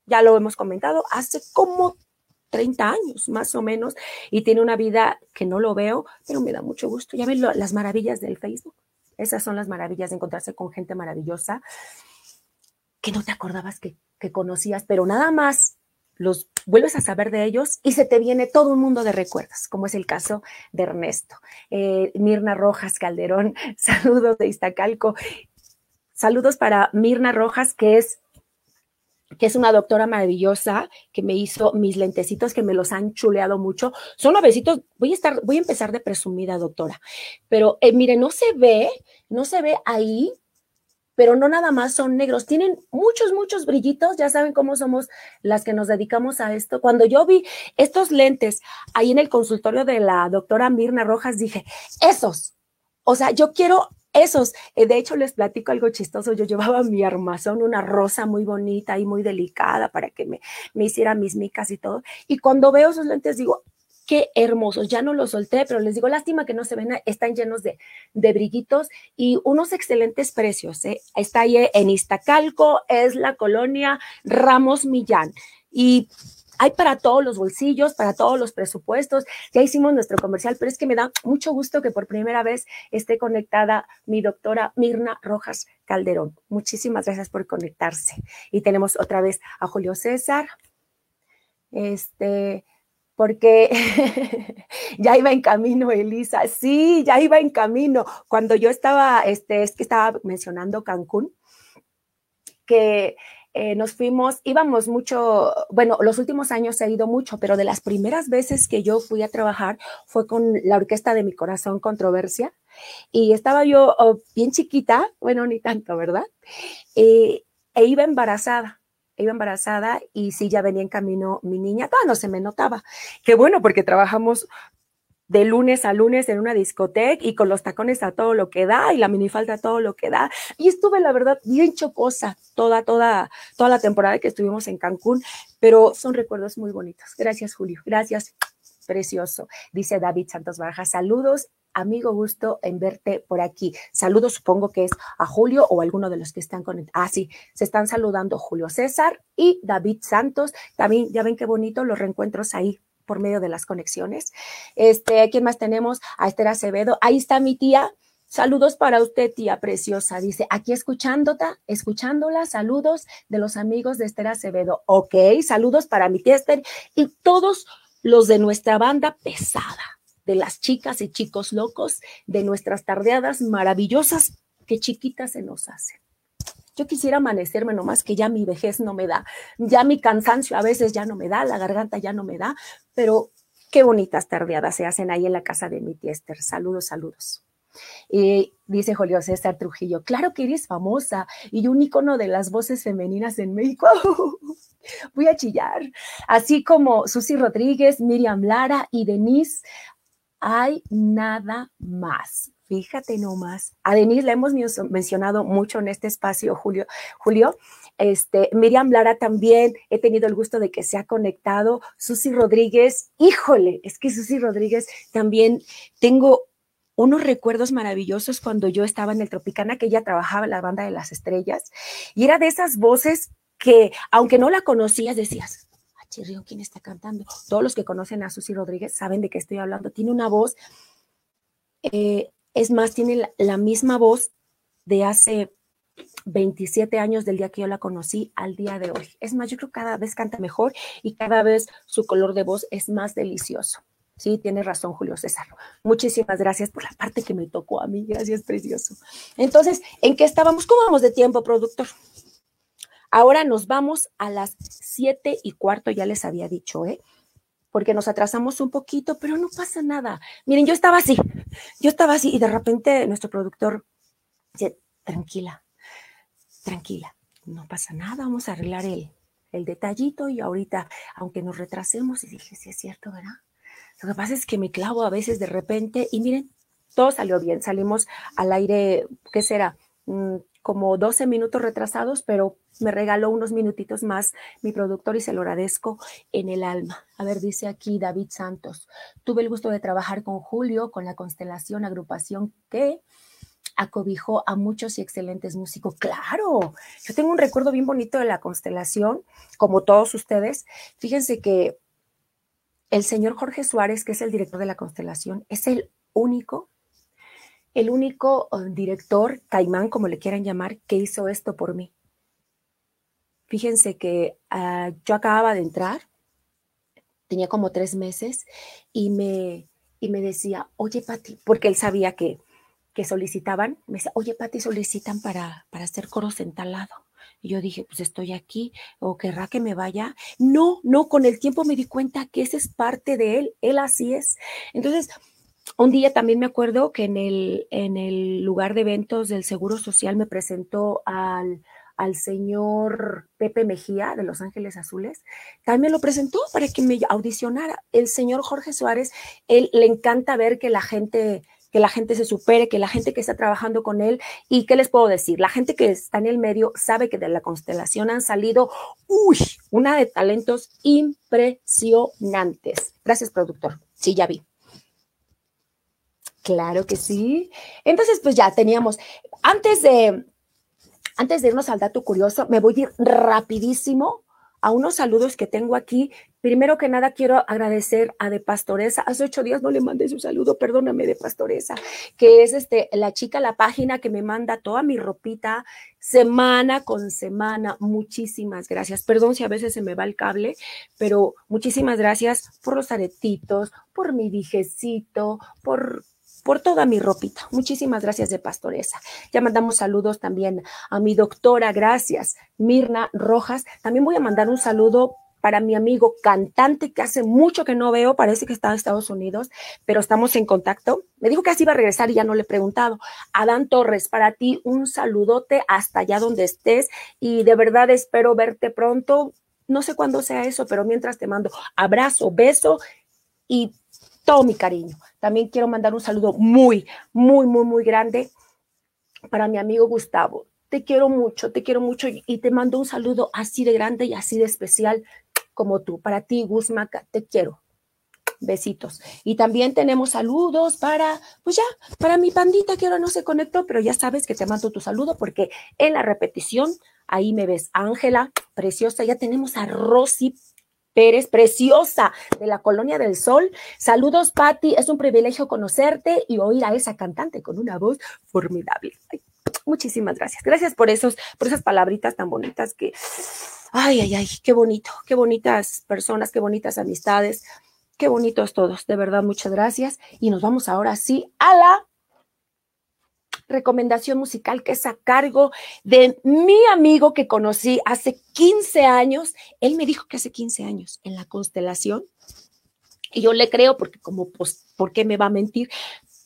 ya lo hemos comentado, hace como 30 años más o menos y tiene una vida que no lo veo, pero me da mucho gusto. Ya ven las maravillas del Facebook. Esas son las maravillas de encontrarse con gente maravillosa que no te acordabas que, conocías, pero nada más los vuelves a saber de ellos y se te viene todo un mundo de recuerdos, como es el caso de Ernesto. Eh, Mirna Rojas Calderón, saludos de Iztacalco. Saludos para Mirna Rojas, que es que es una doctora maravillosa que me hizo mis lentecitos que me los han chuleado mucho. Son nuevecitos, voy a estar, voy a empezar de presumida, doctora. Pero eh, mire, no se ve, no se ve ahí, pero no nada más son negros, tienen muchos, muchos brillitos, ya saben cómo somos las que nos dedicamos a esto. Cuando yo vi estos lentes ahí en el consultorio de la doctora Mirna Rojas, dije, esos, o sea, yo quiero esos, eh, de hecho les platico algo chistoso, yo llevaba mi armazón, una rosa muy bonita y muy delicada para que me, me hiciera mis micas y todo. Y cuando veo esos lentes digo, qué hermosos, ya no los solté, pero les digo, lástima que no se ven, están llenos de, de brillitos y unos excelentes precios. ¿eh? Está ahí en Iztacalco, es la colonia Ramos Millán. Y hay para todos los bolsillos, para todos los presupuestos. Ya hicimos nuestro comercial, pero es que me da mucho gusto que por primera vez esté conectada mi doctora Mirna Rojas Calderón. Muchísimas gracias por conectarse. Y tenemos otra vez a Julio César. Este, porque ya iba en camino, Elisa. Sí, ya iba en camino. Cuando yo estaba, este, es que estaba mencionando Cancún, que eh, nos fuimos, íbamos mucho, bueno, los últimos años he ido mucho, pero de las primeras veces que yo fui a trabajar fue con la orquesta de mi corazón, Controversia, y estaba yo oh, bien chiquita, bueno, ni tanto, ¿verdad? Eh, e iba embarazada iba embarazada y sí, ya venía en camino mi niña, todavía no se me notaba. Qué bueno, porque trabajamos de lunes a lunes en una discoteca y con los tacones a todo lo que da y la minifalda a todo lo que da. Y estuve, la verdad, bien chocosa toda, toda, toda la temporada que estuvimos en Cancún, pero son recuerdos muy bonitos. Gracias, Julio. Gracias. Precioso. Dice David Santos Barajas. Saludos amigo, gusto en verte por aquí. Saludos, supongo que es a Julio o alguno de los que están conectados. Ah, sí, se están saludando Julio César y David Santos. También, ya ven qué bonito los reencuentros ahí por medio de las conexiones. Este, ¿quién más tenemos? A Esther Acevedo. Ahí está mi tía. Saludos para usted, tía preciosa. Dice, aquí escuchándola, escuchándola, saludos de los amigos de Esther Acevedo. Ok, saludos para mi tía Esther y todos los de nuestra banda pesada, de las chicas y chicos locos, de nuestras tardeadas maravillosas que chiquitas se nos hacen. Yo quisiera amanecerme nomás que ya mi vejez no me da, ya mi cansancio a veces ya no me da, la garganta ya no me da, pero qué bonitas tardeadas se hacen ahí en la casa de mi tía Esther. Saludos, saludos. Y dice Julio César Trujillo, claro que eres famosa y un icono de las voces femeninas en México. Voy a chillar. Así como Susi Rodríguez, Miriam Lara y Denise, hay nada más. Fíjate nomás. A Denise la hemos mencionado mucho en este espacio, Julio. Julio, este, Miriam Lara también, he tenido el gusto de que se ha conectado. Susi Rodríguez, híjole, es que Susi Rodríguez también tengo unos recuerdos maravillosos cuando yo estaba en el Tropicana, que ella trabajaba en la banda de las estrellas, y era de esas voces que, aunque no la conocías, decías, Chirrión, ¿quién está cantando? Todos los que conocen a Susi Rodríguez saben de qué estoy hablando. Tiene una voz, eh, es más, tiene la misma voz de hace 27 años del día que yo la conocí al día de hoy. Es más, yo creo que cada vez canta mejor y cada vez su color de voz es más delicioso. Sí, tiene razón Julio César. Muchísimas gracias por la parte que me tocó a mí. Gracias, precioso. Entonces, ¿en qué estábamos? ¿Cómo vamos de tiempo, productor? Ahora nos vamos a las siete y cuarto, ya les había dicho, ¿eh? Porque nos atrasamos un poquito, pero no pasa nada. Miren, yo estaba así, yo estaba así y de repente nuestro productor dice, tranquila, tranquila, no pasa nada, vamos a arreglar el, el detallito y ahorita, aunque nos retrasemos, y dije, sí es cierto, ¿verdad? Lo que pasa es que me clavo a veces de repente y miren, todo salió bien. Salimos al aire, ¿qué será? Como 12 minutos retrasados, pero me regaló unos minutitos más mi productor y se lo agradezco en el alma. A ver, dice aquí David Santos, tuve el gusto de trabajar con Julio, con la constelación, agrupación que acobijó a muchos y excelentes músicos. Claro, yo tengo un recuerdo bien bonito de la constelación, como todos ustedes. Fíjense que el señor Jorge Suárez, que es el director de la constelación, es el único, el único eh, director, caimán, como le quieran llamar, que hizo esto por mí. Fíjense que ah, yo acababa de entrar, tenía como tres meses, y me, y me decía, oye, Pati, porque él sabía que, que solicitaban, me decía, oye, Pati, solicitan para, para hacer coros en tal lado. Y yo dije, pues estoy aquí, o querrá que me vaya. No, no, con el tiempo me di cuenta que esa es parte de él, él así es. Entonces, un día también me acuerdo que en el, en el lugar de eventos del Seguro Social me presentó al, al señor Pepe Mejía de Los Ángeles Azules, también lo presentó para que me audicionara. El señor Jorge Suárez, él le encanta ver que la gente que la gente se supere, que la gente que está trabajando con él, y qué les puedo decir, la gente que está en el medio sabe que de la constelación han salido, uy, una de talentos impresionantes. Gracias, productor. Sí, ya vi. Claro que sí. Entonces, pues ya teníamos, antes de, antes de irnos al dato curioso, me voy a ir rapidísimo a unos saludos que tengo aquí. Primero que nada, quiero agradecer a De Pastoresa. Hace ocho días no le mandé su saludo, perdóname, De Pastoresa, que es este, la chica, la página que me manda toda mi ropita semana con semana. Muchísimas gracias. Perdón si a veces se me va el cable, pero muchísimas gracias por los aretitos, por mi dijecito, por por toda mi ropita. Muchísimas gracias de pastoresa. Ya mandamos saludos también a mi doctora, gracias, Mirna Rojas. También voy a mandar un saludo para mi amigo cantante que hace mucho que no veo, parece que está en Estados Unidos, pero estamos en contacto. Me dijo que así iba a regresar y ya no le he preguntado. Adán Torres, para ti un saludote hasta allá donde estés y de verdad espero verte pronto. No sé cuándo sea eso, pero mientras te mando abrazo, beso y todo mi cariño. También quiero mandar un saludo muy, muy, muy, muy grande para mi amigo Gustavo. Te quiero mucho, te quiero mucho y te mando un saludo así de grande y así de especial como tú. Para ti, Guzmaca, te quiero. Besitos. Y también tenemos saludos para, pues ya, para mi pandita que ahora no se conectó, pero ya sabes que te mando tu saludo porque en la repetición ahí me ves. Ángela, preciosa. Ya tenemos a Rosy Pérez, preciosa de la Colonia del Sol. Saludos, Patti. Es un privilegio conocerte y oír a esa cantante con una voz formidable. muchísimas gracias. Gracias por esos, por esas palabritas tan bonitas que, ay, ay, ay, qué bonito, qué bonitas personas, qué bonitas amistades, qué bonitos todos. De verdad, muchas gracias. Y nos vamos ahora sí a la recomendación musical que es a cargo de mi amigo que conocí hace 15 años. Él me dijo que hace 15 años en la constelación. Y yo le creo porque como, pues, ¿por qué me va a mentir?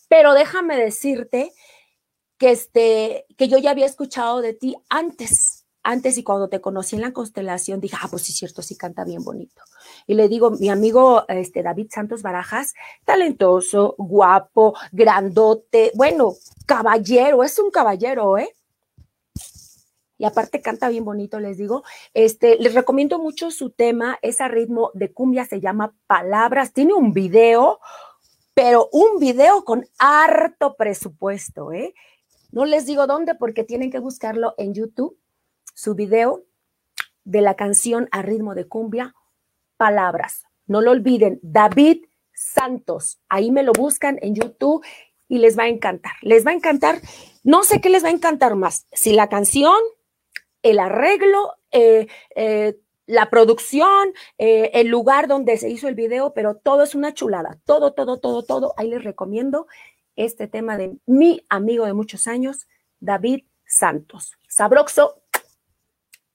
Pero déjame decirte que, este, que yo ya había escuchado de ti antes, antes y cuando te conocí en la constelación dije, ah, pues sí, cierto, sí canta bien bonito. Y le digo, mi amigo este, David Santos Barajas, talentoso, guapo, grandote, bueno, caballero, es un caballero, ¿eh? y aparte canta bien bonito, les digo. Este, les recomiendo mucho su tema, ese ritmo de cumbia se llama Palabras, tiene un video, pero un video con harto presupuesto, ¿eh? No les digo dónde porque tienen que buscarlo en YouTube, su video de la canción a ritmo de cumbia, Palabras. No lo olviden, David Santos. Ahí me lo buscan en YouTube y les va a encantar. Les va a encantar, no sé qué les va a encantar más, si la canción el arreglo, eh, eh, la producción, eh, el lugar donde se hizo el video, pero todo es una chulada. Todo, todo, todo, todo. Ahí les recomiendo este tema de mi amigo de muchos años, David Santos. Sabroxo,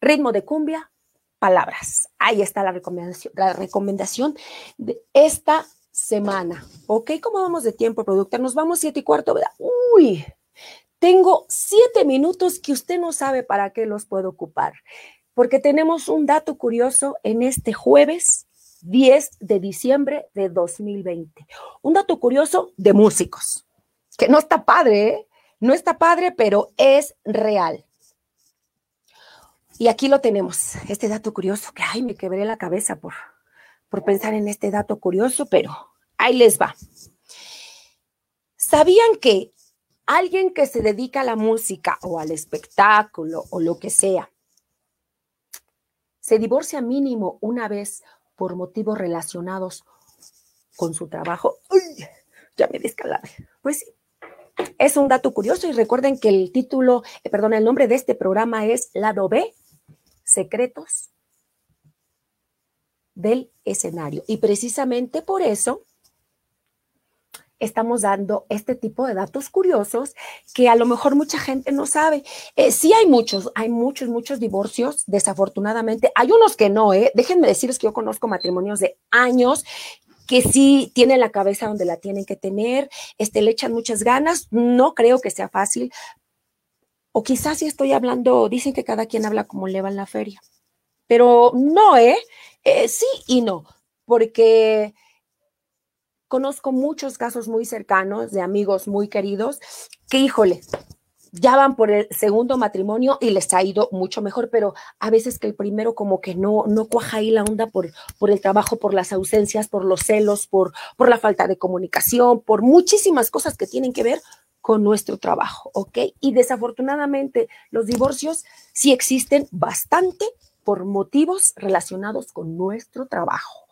ritmo de cumbia, palabras. Ahí está la recomendación, la recomendación de esta semana. ¿Ok? ¿Cómo vamos de tiempo, productor? Nos vamos siete y cuarto, ¿verdad? Uy, tengo siete minutos que usted no sabe para qué los puedo ocupar, porque tenemos un dato curioso en este jueves 10 de diciembre de 2020. Un dato curioso de músicos, que no está padre, ¿eh? No está padre, pero es real. Y aquí lo tenemos, este dato curioso, que ay, me quebré la cabeza por, por pensar en este dato curioso, pero ahí les va. ¿Sabían que alguien que se dedica a la música o al espectáculo o lo que sea, se divorcia mínimo una vez por motivos relacionados con su trabajo. ¡Uy! Ya me descalabré. Pues sí, es un dato curioso y recuerden que el título, eh, perdón, el nombre de este programa es Lado B, Secretos del escenario. Y precisamente por eso estamos dando este tipo de datos curiosos que a lo mejor mucha gente no sabe. Eh, sí hay muchos, hay muchos, muchos divorcios, desafortunadamente. Hay unos que no, ¿eh? Déjenme decirles que yo conozco matrimonios de años que sí tienen la cabeza donde la tienen que tener, este, le echan muchas ganas, no creo que sea fácil. O quizás si estoy hablando, dicen que cada quien habla como le va en la feria, pero no, ¿eh? eh sí y no, porque conozco muchos casos muy cercanos de amigos muy queridos que, híjole, ya van por el segundo matrimonio y les ha ido mucho mejor, pero a veces que el primero como que no, no cuaja ahí la onda por, por el trabajo, por las ausencias, por los celos, por, por la falta de comunicación, por muchísimas cosas que tienen que ver con nuestro trabajo, ¿ok? Y desafortunadamente los divorcios sí existen bastante por motivos relacionados con nuestro trabajo.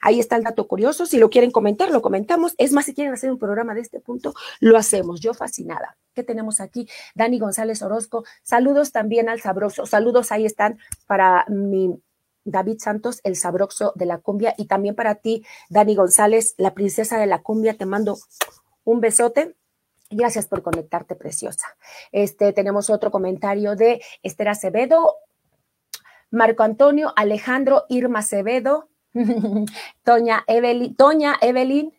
Ahí está el dato curioso. Si lo quieren comentar, lo comentamos. Es más, si quieren hacer un programa de este punto, lo hacemos. Yo fascinada. ¿Qué tenemos aquí? Dani González Orozco. Saludos también al sabroso. Saludos ahí están para mi David Santos, el sabroso de la cumbia. Y también para ti, Dani González, la princesa de la cumbia. Te mando un besote. Gracias por conectarte, preciosa. Este, tenemos otro comentario de Esther Acevedo, Marco Antonio, Alejandro, Irma Acevedo, Toña Evelyn, Toña Evelyn,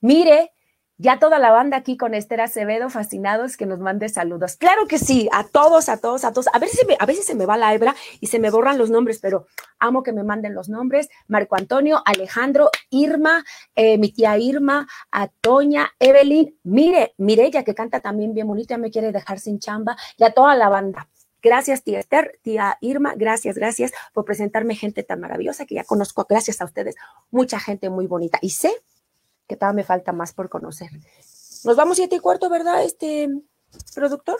mire, ya toda la banda aquí con Esther Acevedo, fascinados, que nos mande saludos. Claro que sí, a todos, a todos, a todos. A veces, a veces se me va la hebra y se me borran los nombres, pero amo que me manden los nombres. Marco Antonio, Alejandro, Irma, eh, mi tía Irma, a Toña, Evelyn, mire, Mireya, que canta también bien bonito, ya me quiere dejar sin chamba, y a toda la banda. Gracias, tía Esther, tía Irma, gracias, gracias por presentarme gente tan maravillosa que ya conozco, gracias a ustedes, mucha gente muy bonita. Y sé que todavía me falta más por conocer. Nos vamos siete y cuarto, ¿verdad, este productor?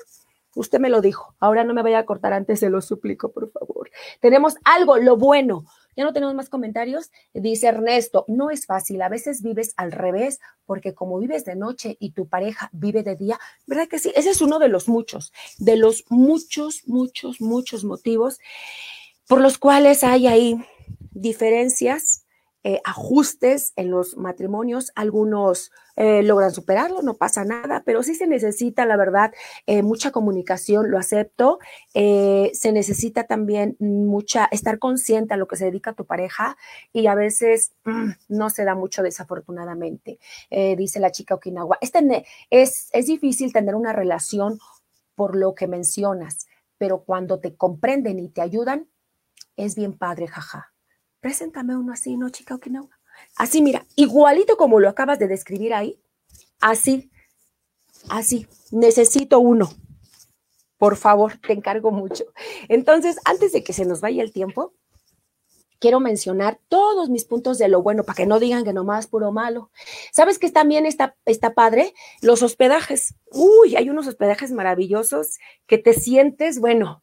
Usted me lo dijo. Ahora no me vaya a cortar antes, se lo suplico, por favor. Tenemos algo, lo bueno. Ya no tenemos más comentarios. Dice Ernesto, no es fácil. A veces vives al revés, porque como vives de noche y tu pareja vive de día, ¿verdad que sí? Ese es uno de los muchos, de los muchos, muchos, muchos motivos por los cuales hay ahí diferencias eh, ajustes en los matrimonios, algunos eh, logran superarlo, no pasa nada, pero sí se necesita, la verdad, eh, mucha comunicación, lo acepto, se necesita también mucha, estar consciente a lo que se dedica tu pareja y a veces mm, no se da mucho desafortunadamente, dice la chica Okinawa. Es, es difícil tener una relación por lo que mencionas, pero cuando te comprenden y te ayudan, es bien padre, jaja. Preséntame uno así, ¿no, chica Okinawa? Así, mira, igualito como lo acabas de describir ahí, así, así, necesito uno. Por favor, te encargo mucho. Entonces, antes de que se nos vaya el tiempo, quiero mencionar todos mis puntos de lo bueno para que no digan que nomás puro malo. ¿Sabes que también está, está padre? Los hospedajes. Uy, hay unos hospedajes maravillosos que te sientes, bueno,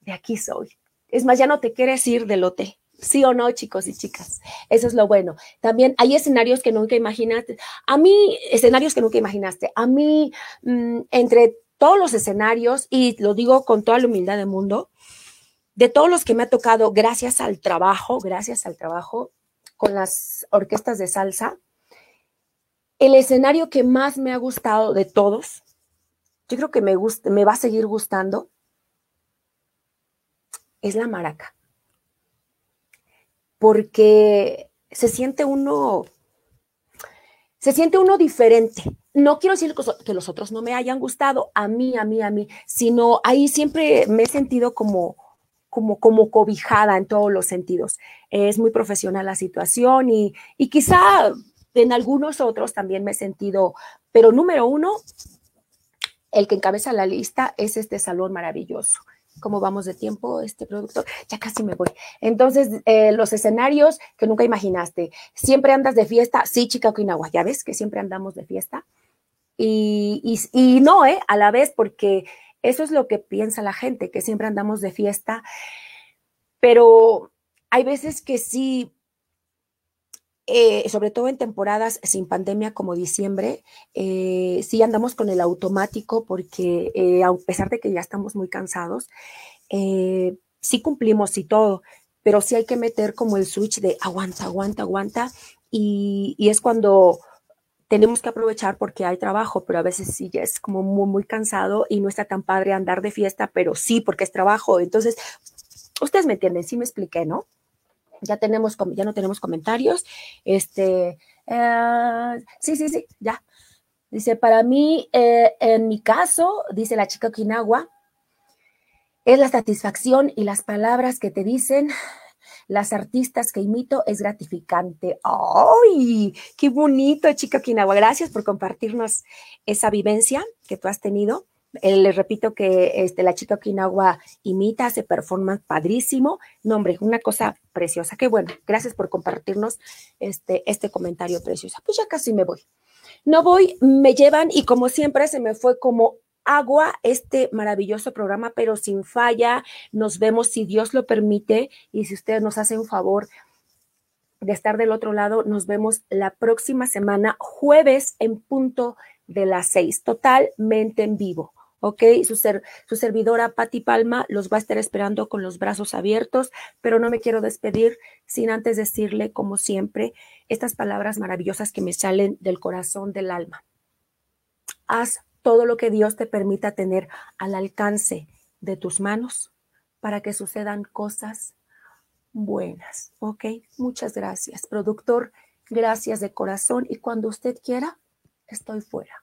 de aquí soy. Es más, ya no te quieres ir del hotel. Sí o no, chicos y chicas. Eso es lo bueno. También hay escenarios que nunca imaginaste. A mí, escenarios que nunca imaginaste. A mí, mm, entre todos los escenarios, y lo digo con toda la humildad del mundo, de todos los que me ha tocado, gracias al trabajo, gracias al trabajo con las orquestas de salsa, el escenario que más me ha gustado de todos, yo creo que me, me va a seguir gustando, es la maraca. Porque se siente uno, se siente uno diferente. No quiero decir que los otros no me hayan gustado, a mí, a mí, a mí, sino ahí siempre me he sentido como, como, como cobijada en todos los sentidos. Es muy profesional la situación y, y quizá en algunos otros también me he sentido, pero número uno, el que encabeza la lista es este salón maravilloso. ¿Cómo vamos de tiempo, este productor? Ya casi me voy. Entonces, eh, los escenarios que nunca imaginaste. Siempre andas de fiesta. Sí, chica Okinawa, ya ves que siempre andamos de fiesta. Y, y, y no, ¿eh? A la vez, porque eso es lo que piensa la gente, que siempre andamos de fiesta, pero hay veces que sí, eh, sobre todo en temporadas sin pandemia como diciembre, eh, sí andamos con el automático porque eh, a pesar de que ya estamos muy cansados, sí cumplimos y todo, pero sí hay que meter como el switch de aguanta, aguanta, aguanta y, y es cuando tenemos que aprovechar porque hay trabajo, pero a veces sí ya es como muy, muy cansado y no está tan padre andar de fiesta, pero sí porque es trabajo. Entonces, ustedes me entienden, sí me expliqué, ¿no? Ya tenemos, ya no tenemos comentarios. Este, eh, sí, sí, sí, ya. Dice, para mí, eh, en mi caso, dice la chica Okinawa, es la satisfacción y las palabras que te dicen las artistas que imito es gratificante. ¡Ay! ¡Qué bonito, chica Quinagua! Gracias por compartirnos esa vivencia que tú has tenido. Eh, les repito que este, la chica Okinawa imita, hace performance padrísimo. No, hombre, una cosa preciosa. Qué bueno. Gracias por compartirnos este, este comentario precioso. Pues ya casi me voy. No voy, me llevan y como siempre se me fue como agua este maravilloso programa, pero sin falla. Nos vemos si Dios lo permite y si ustedes nos hacen un favor de estar del otro lado, nos vemos la próxima semana, jueves en punto de las seis, totalmente en vivo. ¿Ok? Su, su servidora Patti Palma los va a estar esperando con los brazos abiertos, pero no me quiero despedir sin antes decirle, como siempre, estas palabras maravillosas que me salen del corazón del alma. Haz todo lo que Dios te permita tener al alcance de tus manos para que sucedan cosas buenas. ¿Ok? Muchas gracias, productor. Gracias de corazón y cuando usted quiera, estoy fuera.